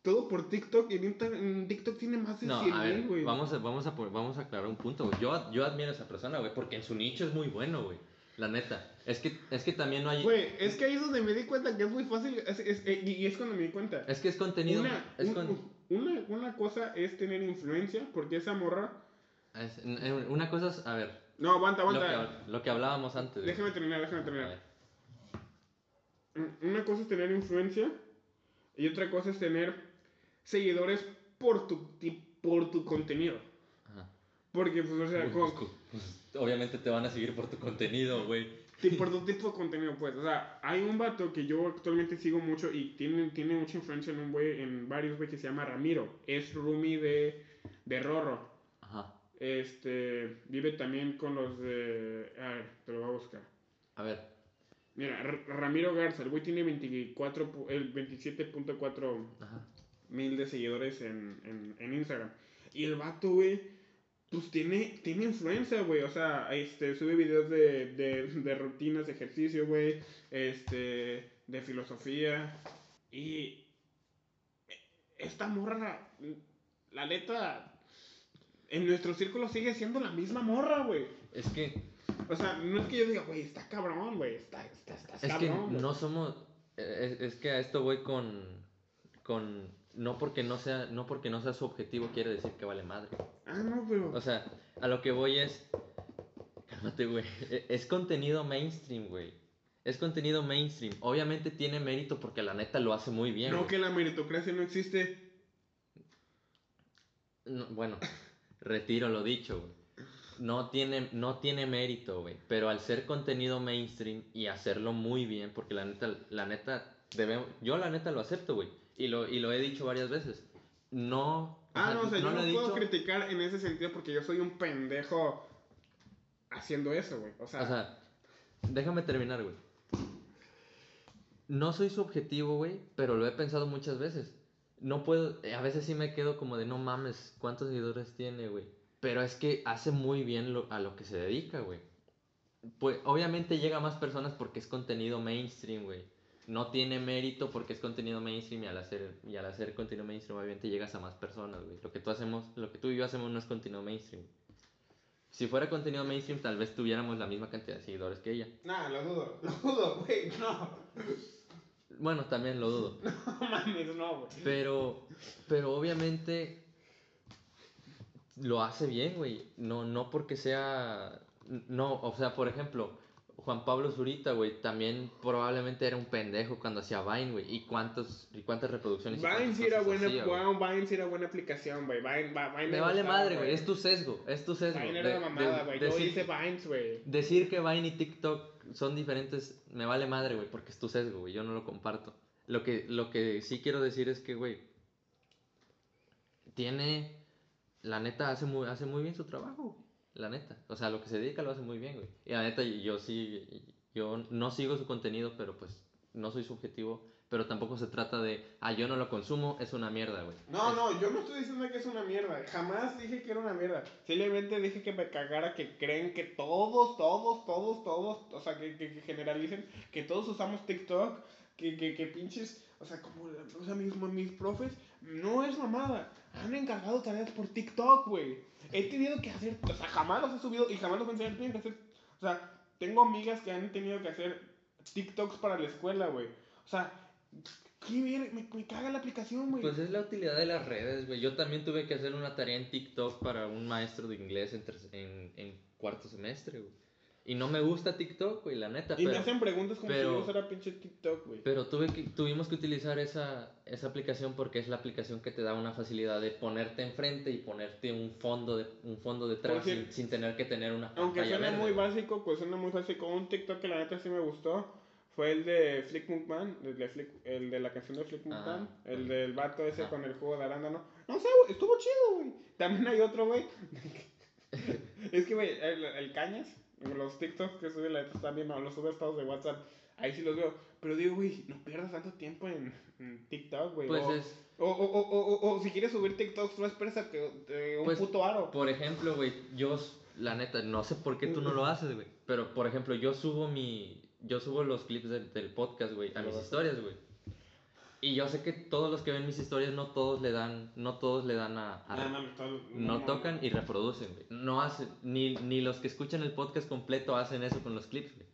Speaker 1: Todo por TikTok. Y en, TikTok tiene más de
Speaker 2: No,
Speaker 1: 100
Speaker 2: a
Speaker 1: mil, güey.
Speaker 2: vamos a, vamos, a, vamos a aclarar un punto, güey. Yo, yo admiro a esa persona, güey, porque en su nicho es muy bueno, güey. La neta. Es que, es que también no hay...
Speaker 1: Güey, es que ahí es donde me di cuenta que es muy fácil. es- es- eh, y es cuando me di cuenta.
Speaker 2: Es que es contenido...
Speaker 1: Una,
Speaker 2: es
Speaker 1: un-
Speaker 2: con-
Speaker 1: una, una cosa es tener influencia, porque esa morra.
Speaker 2: eh, una cosa es, a ver,
Speaker 1: No, aguanta,
Speaker 2: lo que,
Speaker 1: aguanta.
Speaker 2: lo que hablábamos antes.
Speaker 1: Déjame terminar, déjame terminar. Una cosa es tener influencia y otra cosa es tener seguidores por tu, por tu contenido.
Speaker 2: Ajá.
Speaker 1: Porque, pues, o sea,
Speaker 2: Uy,
Speaker 1: con-
Speaker 2: pues, pues, obviamente te van a seguir por tu contenido, güey.
Speaker 1: ti- por tu tipo de contenido, pues. O sea, hay un vato que yo actualmente sigo mucho y tiene, tiene mucha influencia en un güey, en varios güey que se llama Ramiro. Es roomie de, de Rorro. Este, vive también con los de... A ver, te lo voy a buscar.
Speaker 2: A ver.
Speaker 1: Mira, R- Ramiro Garza, el güey tiene 24, pu- el 27.4
Speaker 2: Ajá.
Speaker 1: mil de seguidores en, en, en Instagram. Y el vato, güey, pues tiene, tiene influencia, güey. O sea, este, sube videos de, de, de rutinas de ejercicio, güey. Este, de filosofía. Y esta morra, la neta, en nuestro círculo sigue siendo la misma morra, güey.
Speaker 2: Es que,
Speaker 1: O sea, no es que yo diga, güey, está cabrón, güey. Está, está, está
Speaker 2: es que
Speaker 1: cabrón. güey".
Speaker 2: no somos... Es, es que a esto voy con... Con... No porque no sea, no porque no sea su objetivo quiere decir que vale madre.
Speaker 1: Ah, no, pero...
Speaker 2: O sea, a lo que voy es. Cálmate, güey. E- Es contenido mainstream, güey. Es contenido mainstream. Obviamente tiene mérito porque la neta lo hace muy bien.
Speaker 1: no que la meritocracia no existe.
Speaker 2: No, bueno, retiro lo dicho, güey. No tiene, no tiene mérito, güey. Pero al ser contenido mainstream y hacerlo muy bien, porque la neta, la neta, debemos, yo la neta lo acepto, güey. Y lo, y lo he dicho varias veces. No.
Speaker 1: Ah, no, o sea, yo no puedo
Speaker 2: dicho.
Speaker 1: criticar en ese sentido porque yo soy un pendejo haciendo eso, güey. O sea,
Speaker 2: O sea, déjame terminar, güey. No soy su objetivo, güey, pero lo he pensado muchas veces. No puedo, eh, a veces sí me quedo como de no mames, ¿cuántos seguidores tiene, güey? Pero es que hace muy bien lo- a lo que se dedica, güey. pues obviamente llega a más personas porque es contenido mainstream, güey. No tiene mérito porque es contenido mainstream y al hacer, y al hacer contenido mainstream obviamente llegas a más personas, güey. Lo que tú hacemos, lo que tú y yo hacemos no es contenido mainstream. Si fuera contenido mainstream, tal vez tuviéramos la misma cantidad de seguidores que ella.
Speaker 1: Nah, lo dudo, lo dudo, güey, no.
Speaker 2: Bueno, también lo dudo.
Speaker 1: No mames, no, güey.
Speaker 2: Pero, pero obviamente lo hace bien, güey. No, no porque sea. No, o sea, por ejemplo, Juan Pablo Zurita, güey, también probablemente era un pendejo cuando hacía Vine, güey. ¿Y, cuántos, ¿Y cuántas reproducciones?
Speaker 1: Vine sí era buena,
Speaker 2: hacía,
Speaker 1: wow, Vine sí era buena aplicación, güey. Vine, va- Vine
Speaker 2: Me vale
Speaker 1: gustaba,
Speaker 2: madre, güey. Es tu sesgo. Es tu sesgo.
Speaker 1: Vine
Speaker 2: De-
Speaker 1: era la mamada,
Speaker 2: de-
Speaker 1: güey. Yo hice Vines, güey.
Speaker 2: Decir que Vine y TikTok son diferentes, me vale madre, güey, porque es tu sesgo, güey, yo no lo comparto. Lo que, lo que sí quiero decir es que, güey, tiene, la neta, hace muy, hace muy bien su trabajo, la neta. O sea, lo que se dedica lo hace muy bien, güey. Y la neta, yo sí, yo no sigo su contenido, pero pues no soy subjetivo, pero tampoco se trata de, ah, yo no lo consumo, es una mierda, güey.
Speaker 1: No, no, yo no estoy diciendo que es una mierda. Jamás dije que era una mierda. Simplemente dije que me cagara que creen que todos, todos, todos, todos, o sea, que, que, que generalicen, que todos usamos TikTok, que, que, que pinches, o sea, como, o sea, mis, mis profes, no es mamada. Han encargado tareas por TikTok, güey. He tenido que hacer, o sea, jamás los he subido y jamás los enseñar. Tienen que hacer, o sea, tengo amigas que han tenido que hacer TikToks para la escuela, güey. O sea, qué bien, me, me caga la aplicación, güey.
Speaker 2: Pues es la utilidad de las redes, güey. Yo también tuve que hacer una tarea en TikTok para un maestro de inglés en, en, en cuarto semestre, güey. Y no me gusta TikTok, güey, la neta.
Speaker 1: Y me
Speaker 2: pero,
Speaker 1: hacen preguntas como
Speaker 2: pero-
Speaker 1: si yo usara pinche TikTok, güey.
Speaker 2: pero tuve que, tuvimos que utilizar esa, esa aplicación porque es la aplicación que te da una facilidad de ponerte enfrente y ponerte un fondo, de, un fondo detrás sin, sin tener que tener una
Speaker 1: Aunque suena
Speaker 2: verde,
Speaker 1: muy
Speaker 2: güey.
Speaker 1: básico, pues suena muy básico. Un TikTok que la neta sí me gustó fue el de Flick el de, Flick- el de la canción de Flick
Speaker 2: Ah,
Speaker 1: el del vato ese con el jugo de arándano. No sé, güey, estuvo chido, güey. También hay otro, güey. es que, güey, el, el Cañas, los TikToks que sube la neta también, los sube a estados de WhatsApp. Ahí sí los veo. Pero digo, güey, no pierdas tanto tiempo en, en TikTok, güey.
Speaker 2: Pues
Speaker 1: o,
Speaker 2: es,
Speaker 1: o, o, o, o, o si quieres subir TikToks, no esperes a que eh, un
Speaker 2: Pues,
Speaker 1: puto aro.
Speaker 2: Por ejemplo, güey, yo, la neta, no sé por qué tú no lo haces, güey. Pero, por ejemplo, yo subo mi. Yo subo los clips del, del podcast, güey, a mis
Speaker 1: vas
Speaker 2: historias, güey. Y yo sé que todos los que ven mis historias, no todos le dan, no todos le dan a. a-
Speaker 1: no, no, todo-
Speaker 2: no
Speaker 1: no,
Speaker 2: tocan y reproducen, güey. No hacen, ni, ni los que escuchan el podcast completo hacen eso con los clips, güey.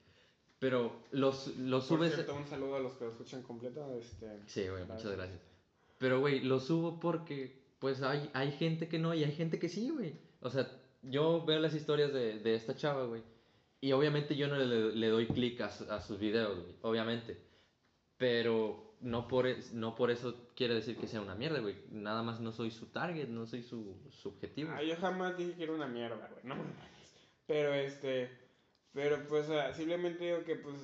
Speaker 2: Pero los, los
Speaker 1: Por
Speaker 2: subes.
Speaker 1: cierto, un saludo a los que lo escuchan completo. Este,
Speaker 2: Sí, güey, muchas
Speaker 1: Gracias.
Speaker 2: gracias. Pero, güey, lo subo porque, pues, hay, hay gente que no y hay gente que sí, güey. O sea, yo veo las historias de, de esta chava, güey. Y obviamente yo no le, doy clic a, su- a sus videos, güey. Obviamente. Pero no por, no por eso quiere decir que sea una mierda, güey. Nada más no soy su target, no soy su, objetivo.
Speaker 1: Ah, yo jamás dije que era una mierda, güey. No. Pero este. Pero pues simplemente digo que pues.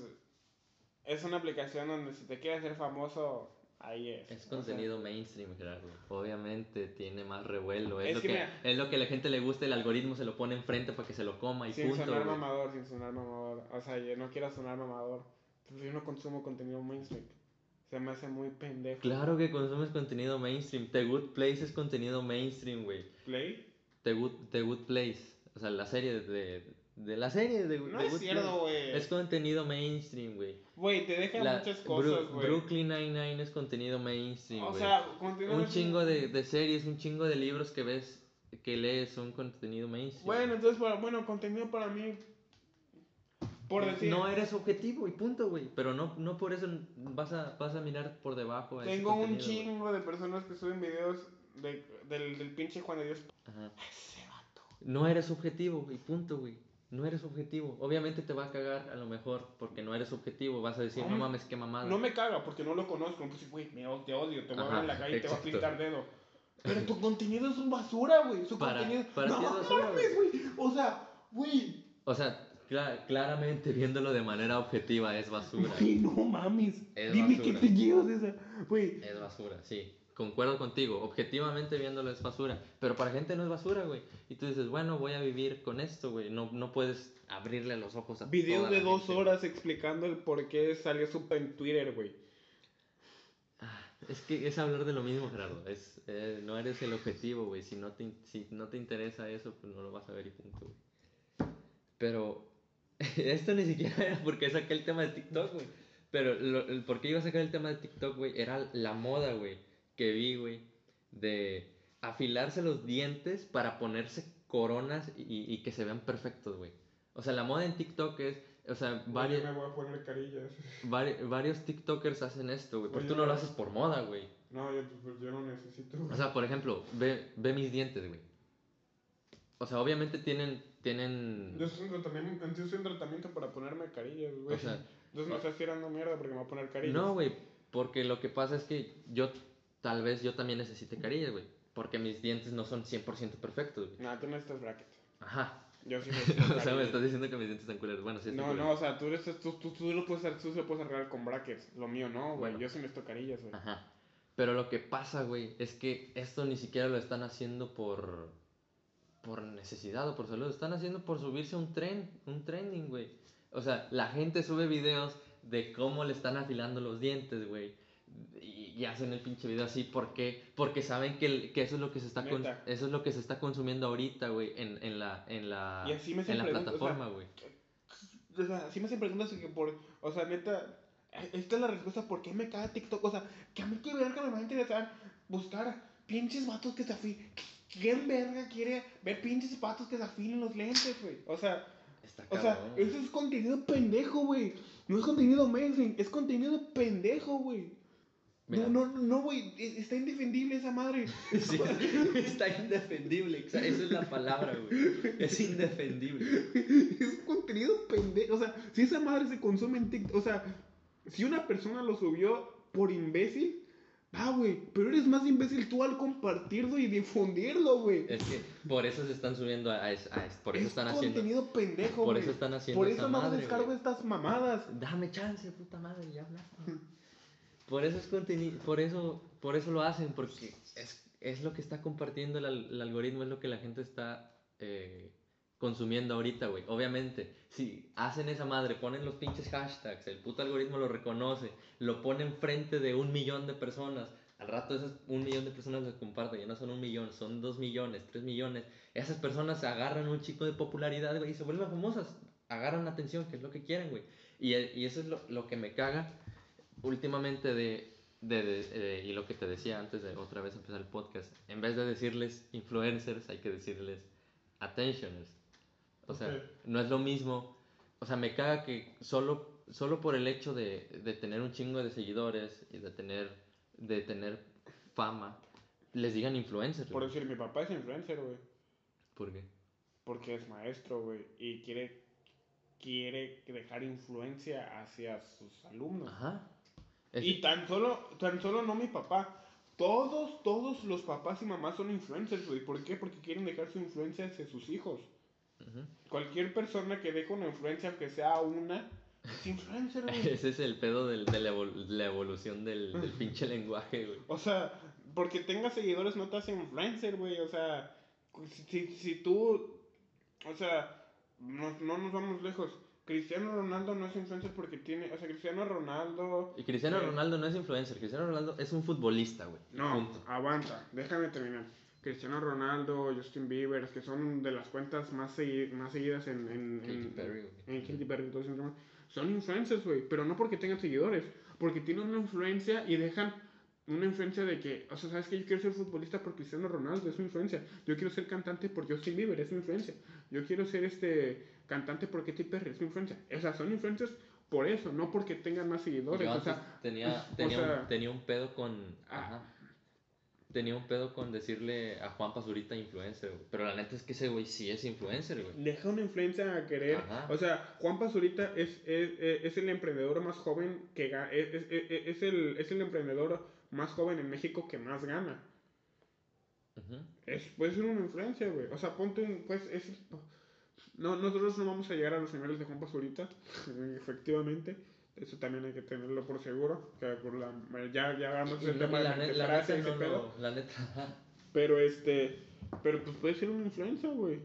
Speaker 1: Es una aplicación donde si te quieres hacer famoso, ahí es.
Speaker 2: Es
Speaker 1: O sea,
Speaker 2: contenido mainstream, Gerardo. Obviamente tiene más revuelo. Es,
Speaker 1: Es
Speaker 2: lo
Speaker 1: que
Speaker 2: que,
Speaker 1: mira-
Speaker 2: es lo que a la gente le gusta, el algoritmo se lo pone enfrente para que se lo coma y
Speaker 1: sin
Speaker 2: punto.
Speaker 1: sonar
Speaker 2: güey.
Speaker 1: mamador, sin sonar mamador. O sea, yo no quiero sonar mamador. Pues yo no consumo contenido mainstream. Se me hace muy pendejo.
Speaker 2: Claro que consumes contenido mainstream. The Good Place es contenido mainstream, güey.
Speaker 1: ¿Play?
Speaker 2: The Good, The Good Place. O sea, la serie de, de la serie de,
Speaker 1: No es
Speaker 2: Good
Speaker 1: cierto, güey.
Speaker 2: Es contenido mainstream, güey.
Speaker 1: Güey, te deja
Speaker 2: La-
Speaker 1: muchas cosas, güey.
Speaker 2: Brooklyn Nine-Nine es contenido mainstream,
Speaker 1: O
Speaker 2: güey.
Speaker 1: sea, contenido
Speaker 2: un chingo de, de series, un chingo de libros que ves, que lees son contenido mainstream.
Speaker 1: Bueno, entonces, para, bueno, contenido para mí. Por decir.
Speaker 2: No eres objetivo y punto, güey. Pero no, no por eso vas a, vas a mirar por debajo.
Speaker 1: Tengo un chingo de personas que suben videos de, del, del pinche Juan de Dios.
Speaker 2: Ajá.
Speaker 1: Ese vato.
Speaker 2: No eres objetivo, y punto, güey. No eres objetivo. Obviamente te va a cagar a lo mejor porque no eres objetivo. Vas a decir, no
Speaker 1: No,
Speaker 2: mames, qué mamada.
Speaker 1: No me caga porque no lo conozco. Pues, güey, me te odio, te voy a ver en la calle y te voy a pintar dedo. Pero tu contenido es un basura, güey. Su
Speaker 2: Para-
Speaker 1: contenido.
Speaker 2: para
Speaker 1: no
Speaker 2: ti es basura,
Speaker 1: mames, güey. O sea, güey.
Speaker 2: O sea, cla- claramente viéndolo de manera objetiva es basura.
Speaker 1: Güey, no mames.
Speaker 2: Es
Speaker 1: Dime
Speaker 2: basura.
Speaker 1: qué te llevas esa. Güey.
Speaker 2: Es basura, sí. Concuerdo contigo. Objetivamente viéndolo es basura. Pero para gente no es basura, güey. Y tú dices, bueno, voy a vivir con esto, güey. No, no puedes abrirle los ojos a
Speaker 1: Videos
Speaker 2: toda
Speaker 1: de
Speaker 2: la
Speaker 1: dos
Speaker 2: gente.
Speaker 1: horas explicando el por qué salió super en Twitter, güey.
Speaker 2: Ah, Es que es hablar de lo mismo, Gerardo. Es, eh, no eres el objetivo, güey. Si, no te si no te interesa eso, pues no lo vas a ver y punto, güey. Pero Esto ni siquiera era porque saqué el tema de TikTok, güey. Pero lo, el por qué iba a sacar el tema de TikTok, güey, era la moda, güey, que vi, güey, de afilarse los dientes para ponerse coronas y, y que se vean perfectos, güey. O sea, la moda en TikTok es, o sea, varios,
Speaker 1: Yo me voy a poner carillas.
Speaker 2: vari- varios TikTokers hacen esto, güey. Pero
Speaker 1: Oye,
Speaker 2: tú no lo haces por moda, güey.
Speaker 1: No, yo, pues, yo no necesito.
Speaker 2: O sea, por ejemplo, ve, ve mis dientes, güey. O sea, obviamente tienen, tienen...
Speaker 1: Yo estoy en tratamiento, estoy en tratamiento para ponerme carillas, güey.
Speaker 2: O sea,
Speaker 1: Entonces me estás tirando mierda porque me voy a poner carillas.
Speaker 2: No, güey, porque lo que pasa es que yo, tal vez yo también necesite carillas, güey. Porque mis dientes no son 100% perfectos, güey.
Speaker 1: No, tú no necesitas brackets.
Speaker 2: Ajá.
Speaker 1: Yo sí necesito
Speaker 2: o sea, me estás diciendo que mis dientes están culeros. Bueno, sí, están
Speaker 1: No, no, o sea, tú, eres- tú, tú, tú lo puedes tú lo puedes arreglar con brackets. Lo mío no, güey.
Speaker 2: Bueno.
Speaker 1: Yo sí necesito carillas, güey.
Speaker 2: Ajá. Pero lo que pasa, güey, es que esto ni siquiera lo están haciendo por por necesidad o por salud, lo están haciendo por subirse a un tren, un trending, güey. O sea, la gente sube videos de cómo le están afilando los dientes, güey. Y, y hacen el pinche video así, ¿por qué? Porque saben que, que eso es lo que se está con- eso es lo que se está consumiendo ahorita, güey, en, en la en la
Speaker 1: Y así me
Speaker 2: en la plataforma, güey.
Speaker 1: O sea, sí me hacen preguntas que por. O sea, neta. Esta es la respuesta por qué me caga TikTok. O sea, que a mí qué verga me va a interesar buscar pinches vatos que se afilen. ¿Quién verga quiere ver pinches vatos que se afilen los lentes, güey? O sea,
Speaker 2: Está
Speaker 1: o sea, eso es contenido pendejo, güey. No es contenido amazing, es contenido pendejo, güey.
Speaker 2: Mira.
Speaker 1: No, no, no, güey. es- Está indefendible esa madre.
Speaker 2: Sí, está indefendible, esa es la palabra, güey. Es indefendible.
Speaker 1: es contenido pendejo. O sea, si esa madre se consume en TikTok. O sea, si una persona lo subió por imbécil. Ah, güey. Pero eres más imbécil tú al compartirlo y difundirlo, güey.
Speaker 2: Es que por eso se están subiendo a, es- a es- por eso
Speaker 1: es
Speaker 2: están haciendo
Speaker 1: contenido pendejo,
Speaker 2: por
Speaker 1: güey.
Speaker 2: eso están haciendo
Speaker 1: Por eso no descargo estas mamadas.
Speaker 2: Dame chance, puta madre, ya habla. Por eso es contenido, por eso, por eso lo hacen, porque es, es lo que está compartiendo el, al- el algoritmo, es lo que la gente está eh, consumiendo ahorita, güey. Obviamente, si hacen esa madre, ponen los pinches hashtags, el puto algoritmo lo reconoce, lo pone enfrente de un millón de personas. Al rato esas un millón de personas lo comparten, ya no son un millón, son dos millones, tres millones. Esas personas agarran un chico de popularidad, güey, y se vuelven famosas. Agarran atención, que es lo que quieren, güey. Y, y eso es lo, lo que me caga últimamente de, de, de- de- y lo que te decía antes de otra vez empezar el podcast, en vez de decirles influencers, hay que decirles attentioners. O sea, no es lo mismo. O sea, me caga que solo, solo por el hecho de, de tener un chingo de seguidores y de tener, de tener fama, les digan influencers.
Speaker 1: Por decir, mi papá es influencer, güey.
Speaker 2: ¿Por qué?
Speaker 1: Porque es maestro, güey. Y quiere, quiere dejar influencia hacia sus alumnos.
Speaker 2: Ajá.
Speaker 1: Y tan solo, tan solo no mi papá. Todos, todos los papás y mamás son influencers, güey. ¿Por qué? Porque quieren dejar su influencia hacia sus hijos. Cualquier persona que deje una influencia, aunque sea una, es influencer, güey.
Speaker 2: Ese es el pedo del- de la, evol- la evolución del, del pinche lenguaje, güey.
Speaker 1: O sea, porque tengas seguidores no te hace influencer, güey. O sea, si, si, si tú, o sea, no, no nos vamos lejos. Cristiano Ronaldo no es influencer porque tiene, o sea, Cristiano Ronaldo...
Speaker 2: Y Cristiano
Speaker 1: Eh.
Speaker 2: Ronaldo no es influencer, Cristiano Ronaldo es un futbolista, güey.
Speaker 1: No,
Speaker 2: Punto.
Speaker 1: aguanta, déjame terminar. Cristiano Ronaldo, Justin Bieber, que son de las cuentas más, segui- más seguidas en, en,
Speaker 2: Katy
Speaker 1: en-
Speaker 2: Perry,
Speaker 1: en Katy Perry, todo son influencers, güey, pero no porque tengan seguidores, porque tienen una influencia y dejan una influencia de que, o sea, sabes que yo quiero ser futbolista por Cristiano Ronaldo, es su influencia. Yo quiero ser cantante por Justin Bieber, es su influencia. Yo quiero ser este cantante por Katy Perry, es influencia. O sea, son influencers por eso, no porque tengan más seguidores.
Speaker 2: Yo
Speaker 1: o sea,
Speaker 2: tenía,
Speaker 1: o
Speaker 2: tenía,
Speaker 1: sea-
Speaker 2: un, tenía un pedo con.
Speaker 1: Ah.
Speaker 2: Ajá. Tenía un pedo con decirle a Juan Pazurita influencer, güey. Pero la neta es que ese güey sí es influencer, güey.
Speaker 1: deja una influencia a querer.
Speaker 2: Ajá.
Speaker 1: O sea, Juan Pazurita es, es, es- es el emprendedor más joven que es, es, es- es el, es el emprendedor más joven en México que más gana. Es, puede ser una influencia, güey. O sea, ponte un, pues, es... No, nosotros no vamos a llegar a los niveles de Juan Pazurita, efectivamente. Eso también hay que tenerlo por seguro. Que por la, ya, ya hagamos
Speaker 2: Y
Speaker 1: el
Speaker 2: no-
Speaker 1: tema
Speaker 2: y
Speaker 1: de
Speaker 2: la, la neta no, no, la neta.
Speaker 1: Pero este... Pero pues puede ser una influencia, güey.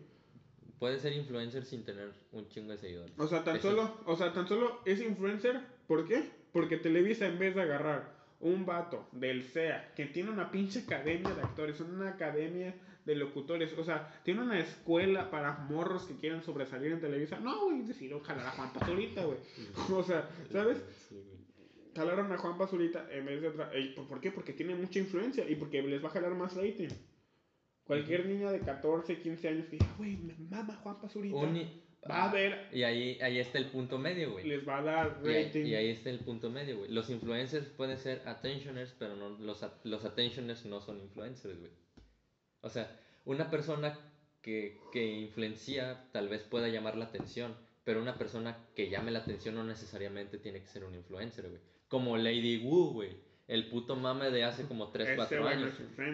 Speaker 2: Puede ser influencer sin tener un chingo de seguidores.
Speaker 1: O sea, tan
Speaker 2: Eso-
Speaker 1: solo, o sea, tan solo es influencer, ¿por qué? Porque Televisa en vez de agarrar un vato del SEA que tiene una pinche academia de actores, una academia de locutores, o sea, tiene una escuela para morros que quieren sobresalir en Televisa. No, güey, decidió jalar a Juan Pazurita, güey. O sea, ¿sabes? Jalaron a Juan Pazurita en vez de otra. ¿Por qué? Porque tiene mucha influencia y porque les va a jalar más rating. Cualquier niña de 14, 15 años que diga, güey, mama Juan Pazurita. Va a ver.
Speaker 2: Y ahí, ahí está el punto medio, güey.
Speaker 1: Les va a dar
Speaker 2: rating. Y ahí, está el punto medio, güey. Los influencers pueden ser attentioners, pero no, los, los attentioners no son influencers, güey. O sea, una persona que, que influencia tal vez pueda llamar la atención, pero una persona que llame la atención no necesariamente tiene que ser un influencer, güey. Como Lady Wu, güey. El puto mame de hace como 3, 4 años.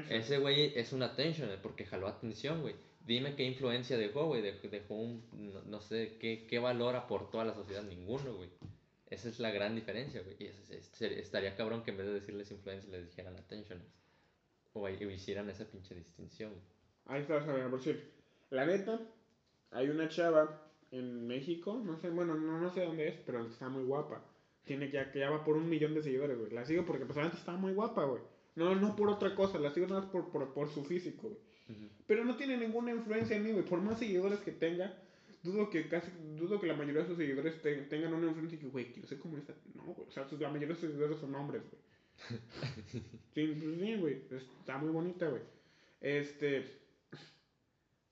Speaker 2: Ese güey es un attentioner porque jaló atención, güey. Dime qué influencia dejó, güey. Dejó un, no, sé, qué, qué valor aportó a la sociedad. Ninguno, güey. Esa es la gran diferencia, güey. Y estaría cabrón que en vez de decirles influencia les dijeran attentioners. O, hicieran esa pinche distinción.
Speaker 1: Ahí está, por cierto. La neta, hay una chava en México, no sé, bueno, no, no sé dónde es, pero está muy guapa. Tiene que, que ya va por un millón de seguidores, güey. La sigo porque pues, está muy guapa, güey. No, no por otra cosa, la sigo nada más por, por, por su físico, güey. Pero no tiene ninguna influencia en mí, güey. Por más seguidores que tenga, dudo que casi, dudo que la mayoría de sus seguidores tengan una influencia que, güey, quiero ser como esta. No, güey. O sea, la mayoría de sus seguidores son hombres, güey. sí, pues sí, güey. Está muy bonita, güey. Este.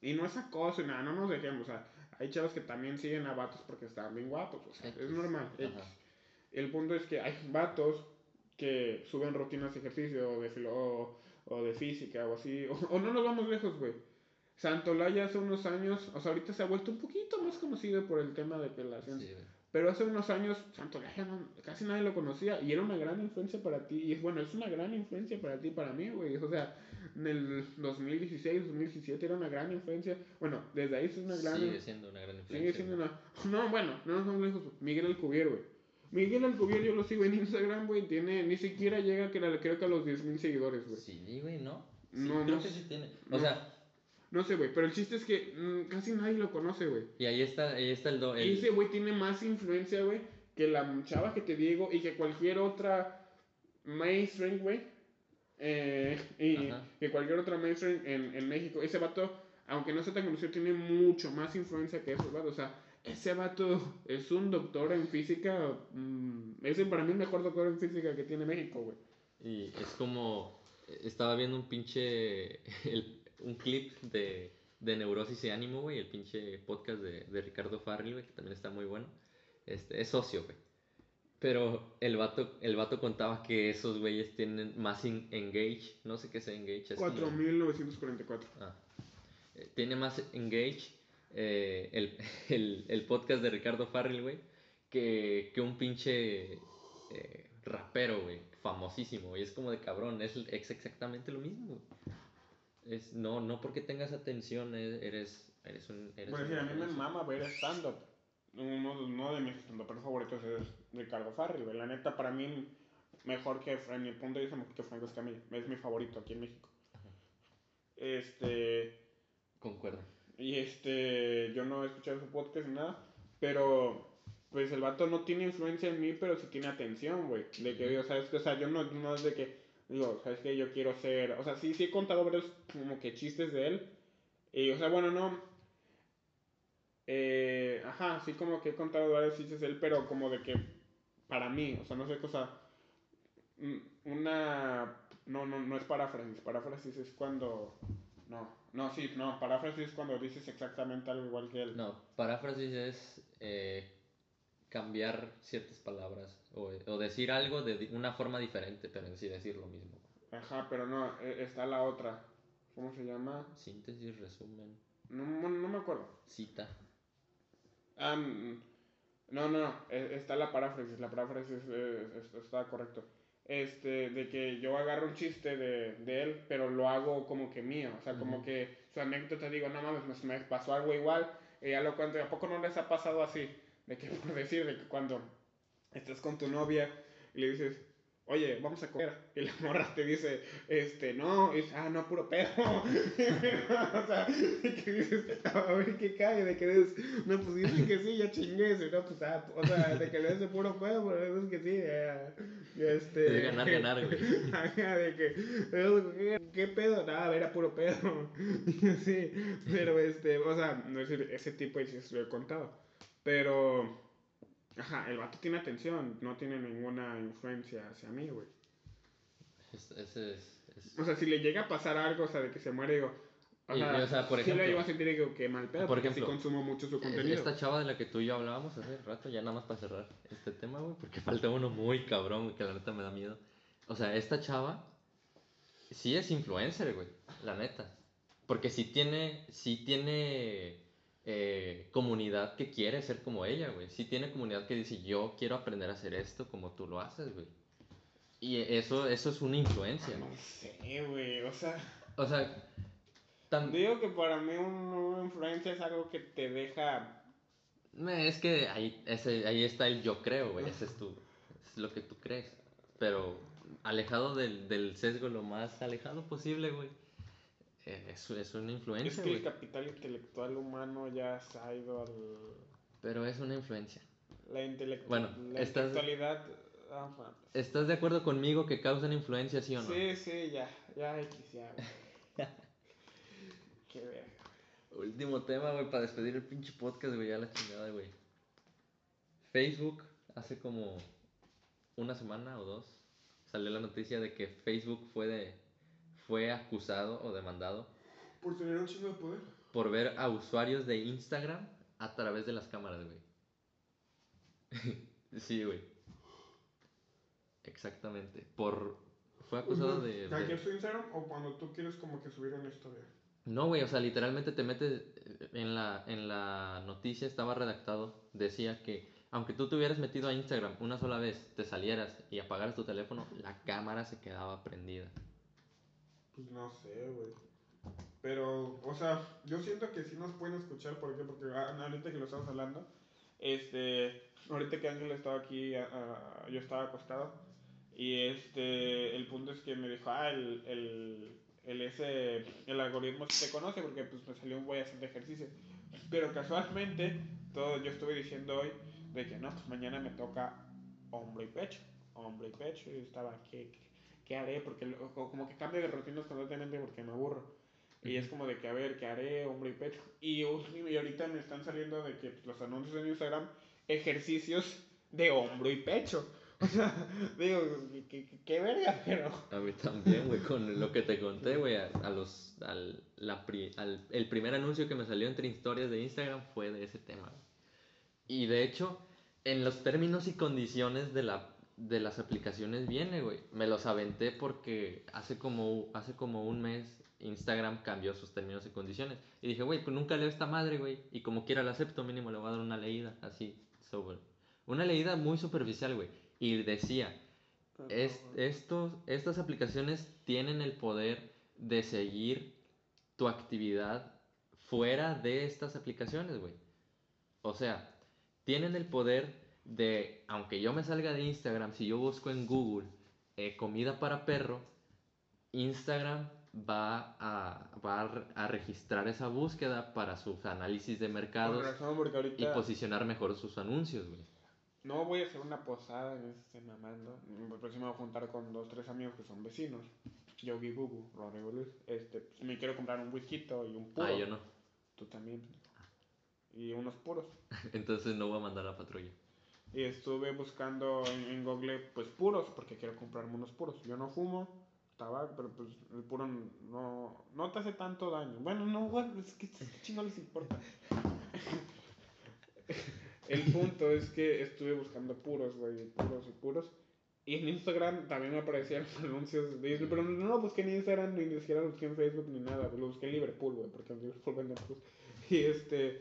Speaker 1: Y no es acoso nada, no nos dejemos. O sea, hay chavos que también siguen a vatos porque están bien guapos. O sea, es normal. El punto es que hay vatos que suben rutinas de ejercicio o de, filo, o, de física o así. O, no nos vamos lejos, güey. Santolaya hace unos años, o sea, ahorita se ha vuelto un poquito más conocido por el tema de que la ciencia. Pero hace unos años Santolaya casi nadie lo conocía y era una gran influencia para ti. Y es bueno, es una gran influencia para ti para mí, güey. O sea, en el 2016, 2017 era una gran influencia. Bueno, desde ahí es una gran.
Speaker 2: Sigue siendo una gran influencia.
Speaker 1: Sigue siendo una. No, bueno, no nos vamos lejos. Miguel Alcubierre, güey. Miguel Alcubierre yo lo sigo en Instagram, güey, tiene, ni siquiera llega que creo que a los 10.000 seguidores, güey.
Speaker 2: Sí, güey, ¿no? no, creo no, que sí tiene. O sea...
Speaker 1: No sé, güey, pero el chiste es que mm, casi nadie lo conoce, güey.
Speaker 2: Y ahí está, ahí está el... Do,
Speaker 1: el... ese güey tiene más influencia, güey, que la chava que te digo y que cualquier otra mainstream, güey. Eh, y que cualquier otra mainstream en, en México. Ese vato, aunque no sea tan conocido, tiene mucho más influencia que esos vatos. O sea, ese vato es un doctor en física. Mm, ese para mí el mejor doctor en física que tiene México, güey.
Speaker 2: Y es como. Estaba viendo un pinche. un clip de, de Neurosis y Ánimo, güey. El pinche podcast de, de Ricardo Farrell, güey, que también está muy bueno. Este, es socio, güey. Pero el vato, el vato contaba que esos güeyes tienen más engage. No sé qué es engage.
Speaker 1: 4944. Ah.
Speaker 2: Eh, tiene más engage eh, el, el, el, podcast de Ricardo Farrell, güey, que, que, un pinche eh, rapero, güey, famosísimo. Y es como de cabrón, es, es exactamente lo mismo. Es, no, no porque tengas atención, e, eres, eres un... Eres
Speaker 1: bueno, a mí me mama ver stand-up. Uno, uno, de mis stand favoritos es Ricardo Farrell, güey. La neta, para mí, mejor que, en mi punto de vista, mejor que Franco Escamilla. Es mi favorito aquí en México. Este...
Speaker 2: Concuerdo.
Speaker 1: Y este, yo no he escuchado su podcast ni nada, pero pues el vato no tiene influencia en mí, pero sí tiene atención, güey. De que, o sea, o sea yo no, no es de que, digo, sabes que yo quiero ser, o sea, sí, sí he contado varios como que chistes de él. Y, o sea, bueno, no. Eh, ajá, sí como que he contado varios chistes de él, pero como de que, para mí, o sea, no sé cosa, una, no, no, no es paráfrasis, paráfrasis es cuando, no, no, sí, no, paráfrasis es cuando dices exactamente algo igual que él.
Speaker 2: No, paráfrasis es eh, cambiar ciertas palabras o, o, decir algo de una forma diferente, pero en sí decir lo mismo.
Speaker 1: Ajá, pero no, e, está la otra. ¿Cómo se llama?
Speaker 2: Síntesis, resumen.
Speaker 1: No, no me acuerdo.
Speaker 2: Cita.
Speaker 1: Ah, no, no, no, e, está la paráfrasis, la paráfrasis está correcto este, de que yo agarro un chiste de, de, él, pero lo hago como que mío, o sea, como que su anécdota digo, no mames, me, pasó algo igual, y ya lo cuento, ¿a poco no les ha pasado así? De que, por decir, de que cuando estás con tu novia y le dices, oye, vamos a comer. Y la morra te dice, este, no, y dice, ah, no, puro pedo. o sea, que dices, a ver qué cae, de que dices, no, pues dice que sí, ya chingué, no, pues, ah, o sea, de que le de puro pedo, pero es que sí, ya, ya, este.
Speaker 2: De ganar, ganar, güey.
Speaker 1: de que, ¿qué, qué pedo? Nada, era puro pedo. sí, pero este, o sea, no es ese tipo de chistes lo he contado. Pero Ajá, el vato tiene atención, no tiene ninguna influencia hacia mí, güey.
Speaker 2: ese es,
Speaker 1: O sea, si le llega a pasar algo, o sea, de que se muere, digo. O sea, o sea por ejemplo, sí lo llevo a sentir que, que mal pedo, por ejemplo, si consumo mucho su contenido.
Speaker 2: Esta chava de la que tú y yo hablábamos hace rato, ya nada más para cerrar este tema, güey, porque falta uno muy cabrón, güey, que la neta me da miedo. O sea, esta chava sí es influencer, güey, la neta. Porque sí tiene, sí tiene eh, comunidad que quiere ser como ella, güey. Sí tiene comunidad que dice, yo quiero aprender a hacer esto como tú lo haces, güey. Y eso, eso es una influencia.
Speaker 1: No sé, güey, o sea...
Speaker 2: O sea...
Speaker 1: Digo que para mí una influencia es algo que te deja...
Speaker 2: Es que ahí, ese, ahí está el yo creo, güey. Ese es, tu, es lo que tú crees. Pero alejado del, del sesgo lo más alejado posible, güey es, es una influencia.
Speaker 1: Es que el capital intelectual humano ya se ha ido al.
Speaker 2: Pero es una influencia.
Speaker 1: La, bueno, la intelectualidad. Ah, pues.
Speaker 2: ¿Estás de acuerdo conmigo que causan influencia, sí o no?
Speaker 1: Sí, sí, ya. Ya X, ya. Qué verga.
Speaker 2: Último tema, güey, para despedir el pinche podcast, güey, ya la chingada, güey. Facebook, hace como una semana o dos, salió la noticia de que Facebook fue de fue acusado o demandado.
Speaker 1: Por tener un chingo de poder.
Speaker 2: Por ver a usuarios de Instagram a través de las cámaras, güey. sí, güey. Exactamente. Por. Fue acusado de.
Speaker 1: ¿Hackear su Instagram o cuando tú quieres como que subir una historia?
Speaker 2: No, güey, o sea, literalmente te metes en la, en la noticia, estaba redactado, decía que aunque tú te hubieras metido a Instagram una sola vez, te salieras y apagaras tu teléfono, la cámara se quedaba prendida.
Speaker 1: Pues no sé, güey. Pero, o sea, yo siento que sí nos pueden escuchar, ¿por qué? Porque ah, ahorita que lo estamos hablando, este, ahorita que Ángel estaba aquí, yo estaba acostado, y este, el punto es que me dijo, ah, el, el, el ese, el algoritmo se conoce porque pues me salió un güey haciendo ejercicio. Pero casualmente, todo, yo estuve diciendo hoy de que no, pues mañana me toca hombro y pecho, hombro y pecho, y estaba, ¿qué haré? Porque como que cambio de rutinas constantemente porque me aburro. Y es como de que, a ver, ¿qué haré? Hombre y pecho. Y, y ahorita me están saliendo de que pues, los anuncios en Instagram, ejercicios de hombro y pecho. O sea, digo, qué, verga, pero...
Speaker 2: A mí también, güey, con lo que te conté, güey, a, los... Al, la al, el primer anuncio que me salió entre historias de Instagram fue de ese tema. Y de hecho, en los términos y condiciones de la de las aplicaciones viene, güey. Me los aventé porque hace como, hace como un mes Instagram cambió sus términos y condiciones. Y dije, güey, pues nunca leo esta madre, güey. Y como quiera la acepto, mínimo le voy a dar una leída, así, sobre. Una leída muy superficial, güey. Y decía, es, estos, estas aplicaciones tienen el poder de seguir tu actividad fuera de estas aplicaciones, güey. O sea, tienen el poder de, aunque yo me salga de Instagram, si yo busco en Google eh, comida para perro, Instagram va a, va a registrar esa búsqueda para sus análisis de mercados y posicionar mejor sus anuncios, güey.
Speaker 1: No voy a hacer una posada en este mamando. Próximo me voy a juntar con dos, tres amigos que son vecinos. Yogi Bubu, Rodrigo Luis. Este, pues, me quiero comprar un whisky y un puro.
Speaker 2: Ah, yo no.
Speaker 1: Tú también. Y unos puros.
Speaker 2: Entonces no voy a mandar a la patrulla.
Speaker 1: Y estuve buscando en, Google, pues puros, porque quiero comprarme unos puros. Yo no fumo tabaco, pero pues el puro no, no te hace tanto daño. Bueno, no, bueno, es que chingo les importa. el punto es que estuve buscando puros, güey, puros y puros. Y en Instagram también me aparecían anuncios de pero no lo busqué en Instagram, ni siquiera lo busqué en Facebook, ni nada. Lo busqué en Liverpool, güey, porque en Liverpool venden puros. Y este,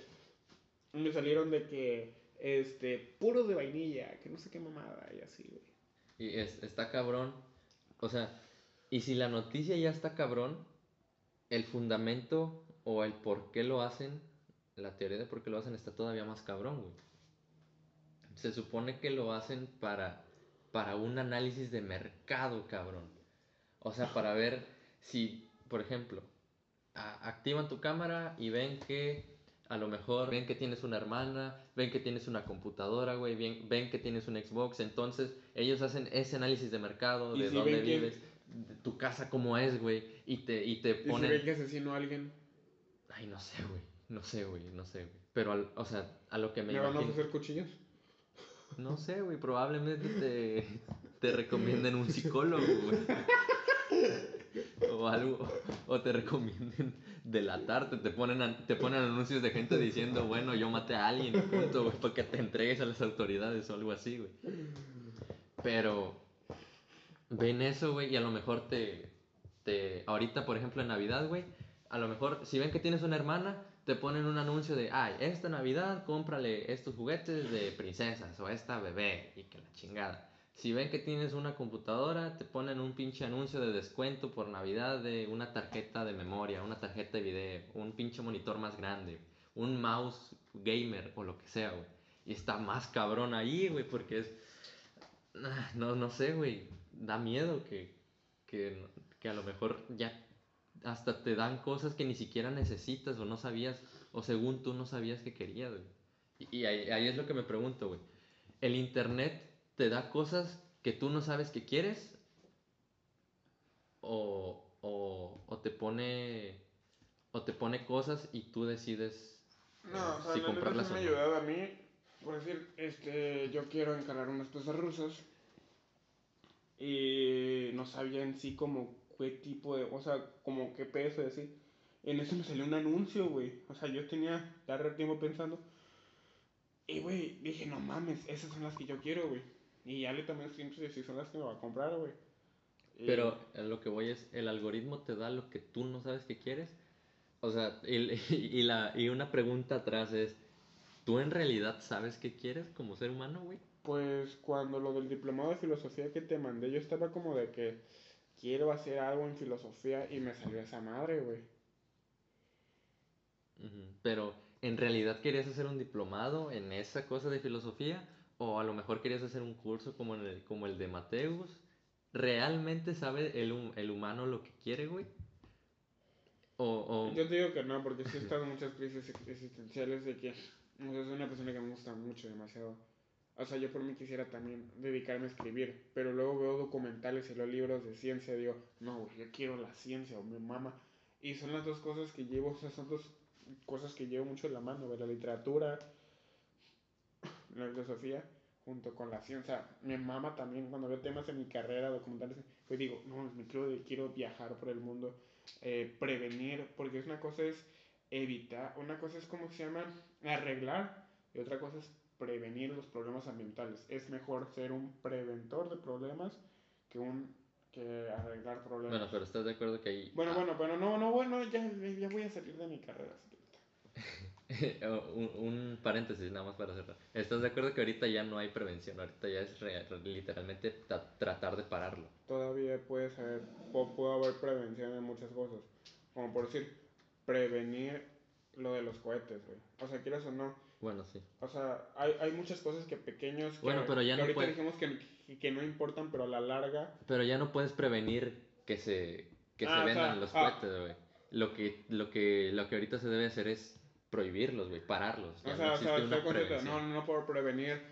Speaker 1: me salieron de que este, puro de vainilla, que no sé qué mamada y así, güey.
Speaker 2: Y es, está cabrón. O sea, y si la noticia ya está cabrón, el fundamento o el por qué lo hacen, la teoría de por qué lo hacen está todavía más cabrón, güey. Se supone que lo hacen para, para un análisis de mercado, cabrón. O sea, para ver si, por ejemplo, activan tu cámara y ven que a lo mejor ven que tienes una hermana, ven que tienes una computadora, güey, ven, ven que tienes un Xbox, entonces ellos hacen ese análisis de mercado, de dónde vives, de tu casa cómo es, güey, y te, y te
Speaker 1: ponen... ¿Y si ven que asesino a alguien?
Speaker 2: Ay, no sé, güey, no sé, güey, no sé, güey. Pero, o sea, a lo que me
Speaker 1: ¿Me van a hacer cuchillos?
Speaker 2: No sé, güey, probablemente te, te recomienden un psicólogo, güey. O algo, o te recomienden delatarte, te ponen, te ponen anuncios de gente diciendo, bueno, yo maté a alguien, punto, güey, para que te entregues a las autoridades o algo así, güey. Pero ven eso, güey, y a lo mejor te, te, ahorita, por ejemplo, en Navidad, güey, a lo mejor, si ven que tienes una hermana, te ponen un anuncio de, ay, esta Navidad cómprale estos juguetes de princesas o esta bebé y que la chingada. Si ven que tienes una computadora, te ponen un pinche anuncio de descuento por Navidad de una tarjeta de memoria, una tarjeta de video, un pinche monitor más grande, un mouse gamer o lo que sea, güey. Y está más cabrón ahí, güey, porque es... Ah, no, no sé, güey. Da miedo que, que, que a lo mejor ya hasta te dan cosas que ni siquiera necesitas o no sabías, o según tú no sabías que querías, güey. Y, ahí, es lo que me pregunto, güey. ¿El internet te da cosas que tú no sabes que quieres? ¿O, o, te pone o te pone cosas y tú decides
Speaker 1: no, o sea, si comprarlas o no? me ayudado a mí, por decir, este, yo quiero encargar unas piezas rusas y no sabía en sí como qué tipo de, o sea, como qué peso y así. En eso me salió un anuncio, güey. O sea, yo tenía ya tiempo pensando. Y, güey, dije, no mames, esas son las que yo quiero, güey. Y ya le tomé siempre las que me va a comprar, güey.
Speaker 2: Pero lo que voy es, el algoritmo te da lo que tú no sabes que quieres. O sea, y, la, y una pregunta atrás es, ¿tú en realidad sabes qué quieres como ser humano, güey?
Speaker 1: Pues cuando lo del diplomado de filosofía que te mandé, yo estaba como de que quiero hacer algo en filosofía y me salió esa madre, güey.
Speaker 2: Pero, ¿en realidad querías hacer un diplomado en esa cosa de filosofía? ¿O a lo mejor querías hacer un curso como, el, como el de Mateus? ¿Realmente sabe el, el humano lo que quiere, güey? O,
Speaker 1: Yo te digo que no, porque sí he estado en muchas crisis existenciales de que es una persona que me gusta mucho, demasiado. O sea, yo por mí quisiera también dedicarme a escribir, pero luego veo documentales y leo libros de ciencia y digo, no, yo quiero la ciencia o mi mamá. Y son las dos cosas que llevo, o sea, son dos cosas que llevo mucho en la mano, la literatura, la filosofía, junto con la ciencia. Mi mamá también, cuando veo temas en mi carrera, documentales, pues digo, no, me quiero, quiero viajar por el mundo, eh, prevenir, porque es una cosa es evitar, una cosa es como se llama arreglar y otra cosa es prevenir los problemas ambientales. Es mejor ser un preventor de problemas que un que arreglar problemas.
Speaker 2: Bueno, pero estás de acuerdo que ahí...
Speaker 1: Bueno, bueno, pero no, no, bueno, ya, ya voy a salir de mi carrera.
Speaker 2: un, un, paréntesis nada más para cerrar. ¿Estás de acuerdo que ahorita ya no hay prevención? Ahorita ya es literalmente tratar de pararlo.
Speaker 1: Todavía puede ser, puede haber prevención en muchas cosas. Como por decir, prevenir lo de los cohetes, güey. O sea, quieras o no,
Speaker 2: bueno, sí.
Speaker 1: O sea, hay, hay muchas cosas que pequeños. Que,
Speaker 2: bueno, pero ya no
Speaker 1: ahorita dijimos que, que, no importan, pero a la larga.
Speaker 2: Pero ya no puedes prevenir que se, que ah, se vendan los ah. cohetes, güey. Lo que, lo, que, lo que ahorita se debe hacer es prohibirlos, güey, pararlos.
Speaker 1: o sea, o no, no puedo prevenir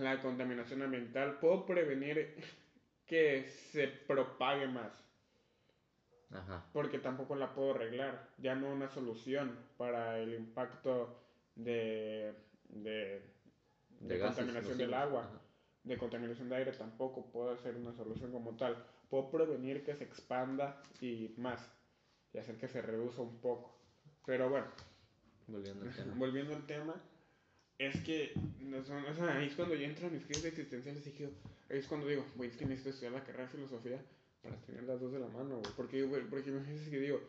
Speaker 1: la contaminación ambiental, puedo prevenir que se propague más. Ajá. Porque tampoco la puedo arreglar. Ya no una solución para el impacto de, de, de, contaminación del agua, de contaminación de aire, tampoco puedo ser una solución como tal. Puedo prevenir que se expanda y más, y hacer que se reduzca un poco. Pero bueno,
Speaker 2: volviendo al tema,
Speaker 1: volviendo al tema es que o sea, ahí es cuando yo entro a mis crisis existenciales y digo, es cuando digo, güey, es que necesito estudiar la carrera de filosofía para tener las dos de la mano, güey. Porque, porque me que digo,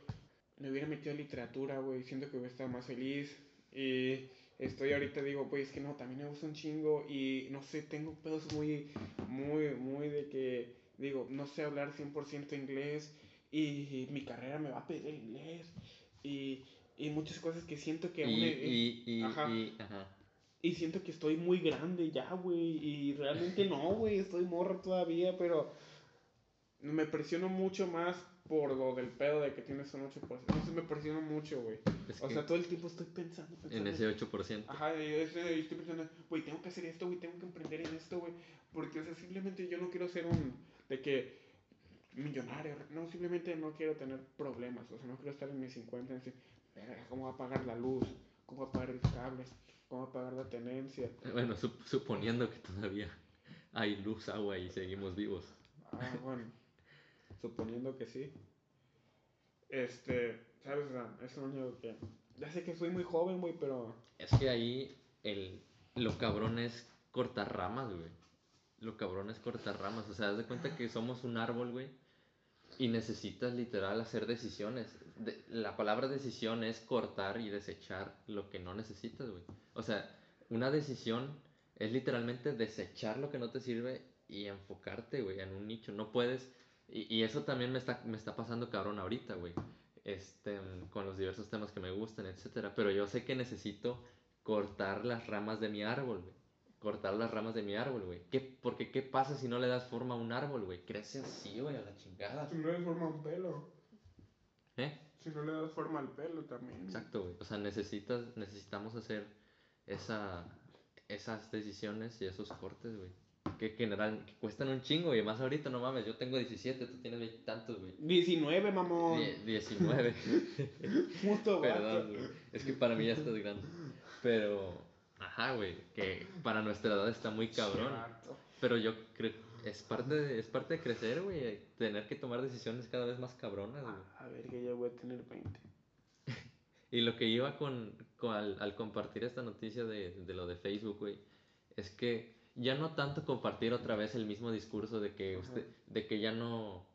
Speaker 1: me hubiera metido en literatura, güey, siento que hubiera estado más feliz, y estoy ahorita, digo, pues que no, también me gusta un chingo y no sé, tengo pedos muy, muy, muy de que, digo, no sé hablar 100% inglés y, mi carrera me va a pedir inglés y, y muchas cosas que siento que
Speaker 2: y, y, y, ajá.
Speaker 1: Y siento que estoy muy grande ya, güey. Y realmente no, güey. Estoy morro todavía, pero me presiono mucho más por lo del pedo de que tienes un 8%. Entonces me presiono mucho, güey.
Speaker 2: Es
Speaker 1: O sea, todo el tiempo estoy pensando, pensando.
Speaker 2: en ese 8%.
Speaker 1: Ajá, yo estoy, pensando, güey, tengo que hacer esto, güey, tengo que emprender en esto, güey. Porque, o sea, simplemente yo no quiero ser un. de que. millonario. No, simplemente no quiero tener problemas. O sea, no quiero estar en mis 50 y decir, verga, ¿cómo va a pagar la luz? ¿Cómo va a pagar el cable? ¿Cómo va a pagar la tenencia?
Speaker 2: Bueno, sup- suponiendo que todavía hay luz, agua y seguimos vivos.
Speaker 1: Ah, bueno. Suponiendo que sí. Este, ¿sabes? Es lo único que. Ya sé que soy muy joven, güey, pero.
Speaker 2: Es que ahí el, lo cabrón es cortar ramas, güey. Lo cabrón es cortar ramas. O sea, haz de cuenta que somos un árbol, güey. Y necesitas literal hacer decisiones. De- la palabra decisión es cortar y desechar lo que no necesitas, güey. O sea, una decisión es literalmente desechar lo que no te sirve y enfocarte, güey, en un nicho. No puedes... Y, y eso también me está, me está pasando cabrón ahorita, güey. Este, con los diversos temas que me gustan, etcétera. Pero yo sé que necesito cortar las ramas de mi árbol, güey. Cortar las ramas de mi árbol, güey. ¿Qué, porque ¿qué pasa si no le das forma a un árbol, güey? Crece así, güey, a la chingada.
Speaker 1: Si no le das forma a un pelo.
Speaker 2: ¿Eh?
Speaker 1: Si no le das forma al pelo también.
Speaker 2: Exacto, güey. O sea, necesitas, necesitamos hacer esa, esas decisiones y esos cortes, güey. Que general, que cuestan un chingo, y más ahorita, no mames, yo tengo 17, tú tienes 20 tantos, güey.
Speaker 1: 19, mamón.
Speaker 2: Die- 19.
Speaker 1: Puto
Speaker 2: Perdón, güey. Es que para mí ya estás grande. Pero, ajá, güey, que para nuestra edad está muy cabrón.
Speaker 1: Vato.
Speaker 2: Pero yo creo, es parte de, es parte de crecer, güey. Tener que tomar decisiones cada vez más cabronas, güey.
Speaker 1: A ver, que ya voy a tener 20.
Speaker 2: Y lo que iba con, con- al, al compartir esta noticia de, de lo de Facebook, güey, es que ya no tanto compartir otra vez el mismo discurso de que
Speaker 1: Ajá.
Speaker 2: usted, de que ya no,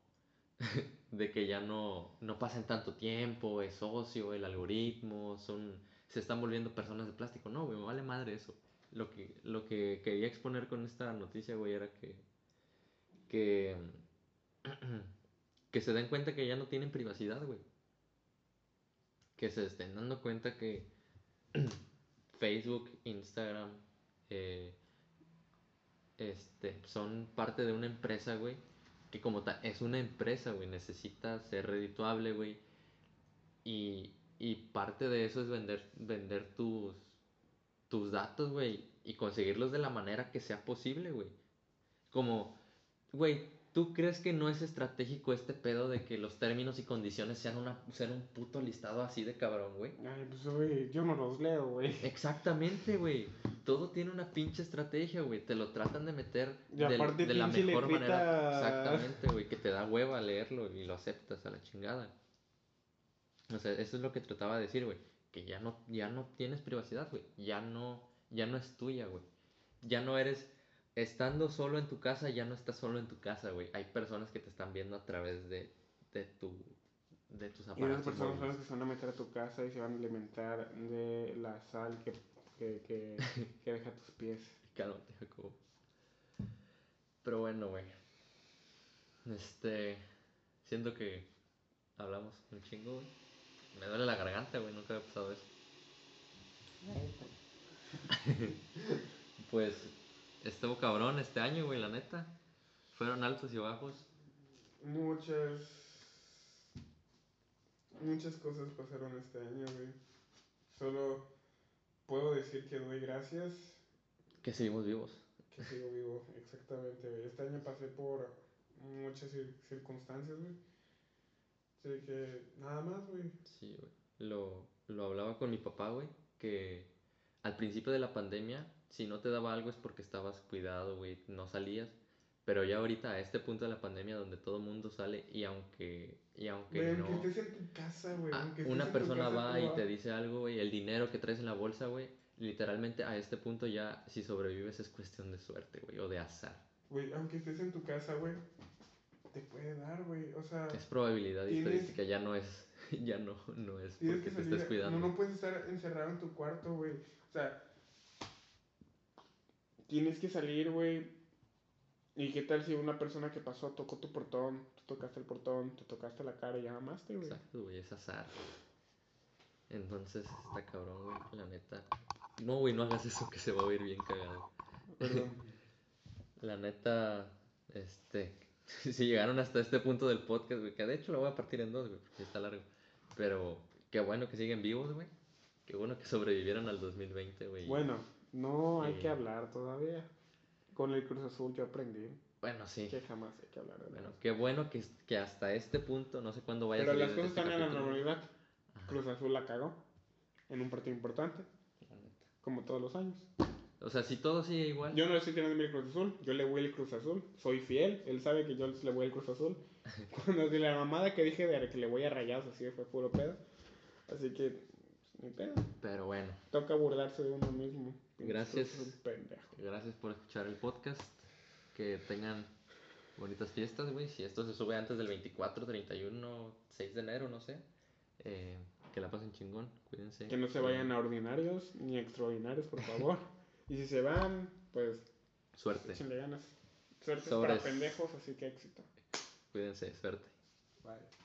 Speaker 2: de que ya no, no pasen tanto tiempo, es ocio, el algoritmo, son, se están volviendo personas de plástico. No, güey, me vale madre eso. Lo que, lo que quería exponer con esta noticia, güey, era que, que, que se den cuenta que ya no tienen privacidad, güey que se estén dando cuenta que Facebook, Instagram, eh, este, son parte de una empresa, güey, que como tal, es una empresa, güey, necesita ser redituable, güey, y, y parte de eso es vender, vender tus, tus datos, güey, y conseguirlos de la manera que sea posible, güey. Como, güey, ¿tú crees que no es estratégico este pedo de que los términos y condiciones sean, una, sean un puto listado así de cabrón, güey?
Speaker 1: Ay, pues, güey, yo no los leo, güey.
Speaker 2: Exactamente, güey. Todo tiene una pinche estrategia, güey. Te lo tratan de meter del- de la mejor manera. Exactamente, güey. Que te da hueva leerlo y lo aceptas a la chingada. O sea, eso es lo que trataba de decir, güey. Que ya no, ya no tienes privacidad, güey. Ya no, ya no es tuya, güey. Ya no eres. Estando solo en tu casa, ya no estás solo en tu casa, güey. Hay personas que te están viendo a través de, de tu. de tus
Speaker 1: Y esas
Speaker 2: aparatos.
Speaker 1: personas son que se van a meter a tu casa y se van a alimentar de la sal que, que, que, que deja tus pies.
Speaker 2: Cálmate, Jacobo. Pero bueno, güey. Este. Siento que hablamos un chingo, güey. Me duele la garganta, güey. Nunca había pasado eso. Pues estuvo cabrón este año, güey, la neta. Fueron altos y bajos.
Speaker 1: Muchas. Muchas cosas pasaron este año, güey. Solo puedo decir que doy gracias
Speaker 2: Que seguimos vivos.
Speaker 1: que sigo vivo, exactamente, güey. Este año pasé por muchas cir- circunstancias, güey. Así que nada más, güey.
Speaker 2: Sí, güey. Lo, lo hablaba con mi papá, güey, que al principio de la pandemia, si no te daba algo es porque estabas cuidado, güey, no salías. Pero ya ahorita, a este punto de la pandemia, donde todo el mundo sale y aunque, y aunque no...
Speaker 1: estés en tu casa, güey.
Speaker 2: Ah, una persona va y
Speaker 1: vas-
Speaker 2: te dice algo, güey, el dinero que traes en la bolsa, güey, literalmente a este punto ya, si sobrevives es cuestión de suerte, güey, o de azar.
Speaker 1: Güey, aunque estés en tu casa, güey, te puede dar, güey. O sea,
Speaker 2: Es probabilidad y estadística, ya no es, ya no, no es porque
Speaker 1: que
Speaker 2: te
Speaker 1: salir.
Speaker 2: estés cuidando.
Speaker 1: No, no puedes estar encerrado en tu cuarto, güey. O sea, tienes que salir, güey. ¿Y qué tal si una persona que pasó tocó tu portón, tú tocaste el portón, te tocaste la cara y ya güey?
Speaker 2: Exacto, güey, es azar. Entonces está cabrón, güey, la neta. No, güey, no hagas eso que se va a oír bien cagado.
Speaker 1: Perdón.
Speaker 2: La neta, este, si llegaron hasta este punto del podcast, güey, que de hecho lo voy a partir en dos, güey, porque está largo. Pero qué bueno que siguen vivos, güey. Qué bueno que sobrevivieron al 2020, güey.
Speaker 1: Bueno, no hay
Speaker 2: Sí.
Speaker 1: que hablar todavía. Con el Cruz Azul yo aprendí
Speaker 2: Bueno, sí.
Speaker 1: que jamás hay que hablar de
Speaker 2: Bueno, qué bueno que, que hasta este punto, no sé cuándo vaya
Speaker 1: Pero
Speaker 2: a
Speaker 1: las
Speaker 2: salir
Speaker 1: cosas
Speaker 2: este
Speaker 1: están en la normalidad.
Speaker 2: Ajá,
Speaker 1: Cruz Azul la cagó en un partido importante, como todos los años.
Speaker 2: O sea, si todo sigue igual.
Speaker 1: Yo no le estoy tirando mi Cruz Azul, yo le voy al Cruz Azul, soy fiel, él sabe que yo le voy al Cruz Azul. Cuando de la mamada que dije de que le voy a rayados, así fue puro pedo. Así que, pues, ni pedo.
Speaker 2: Pero bueno,
Speaker 1: Toca burlarse de uno mismo.
Speaker 2: Gracias.
Speaker 1: Pendejo.
Speaker 2: gracias por escuchar el podcast. Que tengan bonitas fiestas, güey. Si esto se sube antes del 24, 31, 6 de enero, no sé. Eh, que la pasen chingón, cuídense.
Speaker 1: Que no se vayan a ordinarios ni a extraordinarios, por favor. y si se van, pues
Speaker 2: Suerte,
Speaker 1: ganas. Suerte
Speaker 2: Sobres.
Speaker 1: para pendejos, así que éxito.
Speaker 2: Cuídense, suerte.
Speaker 1: Bye.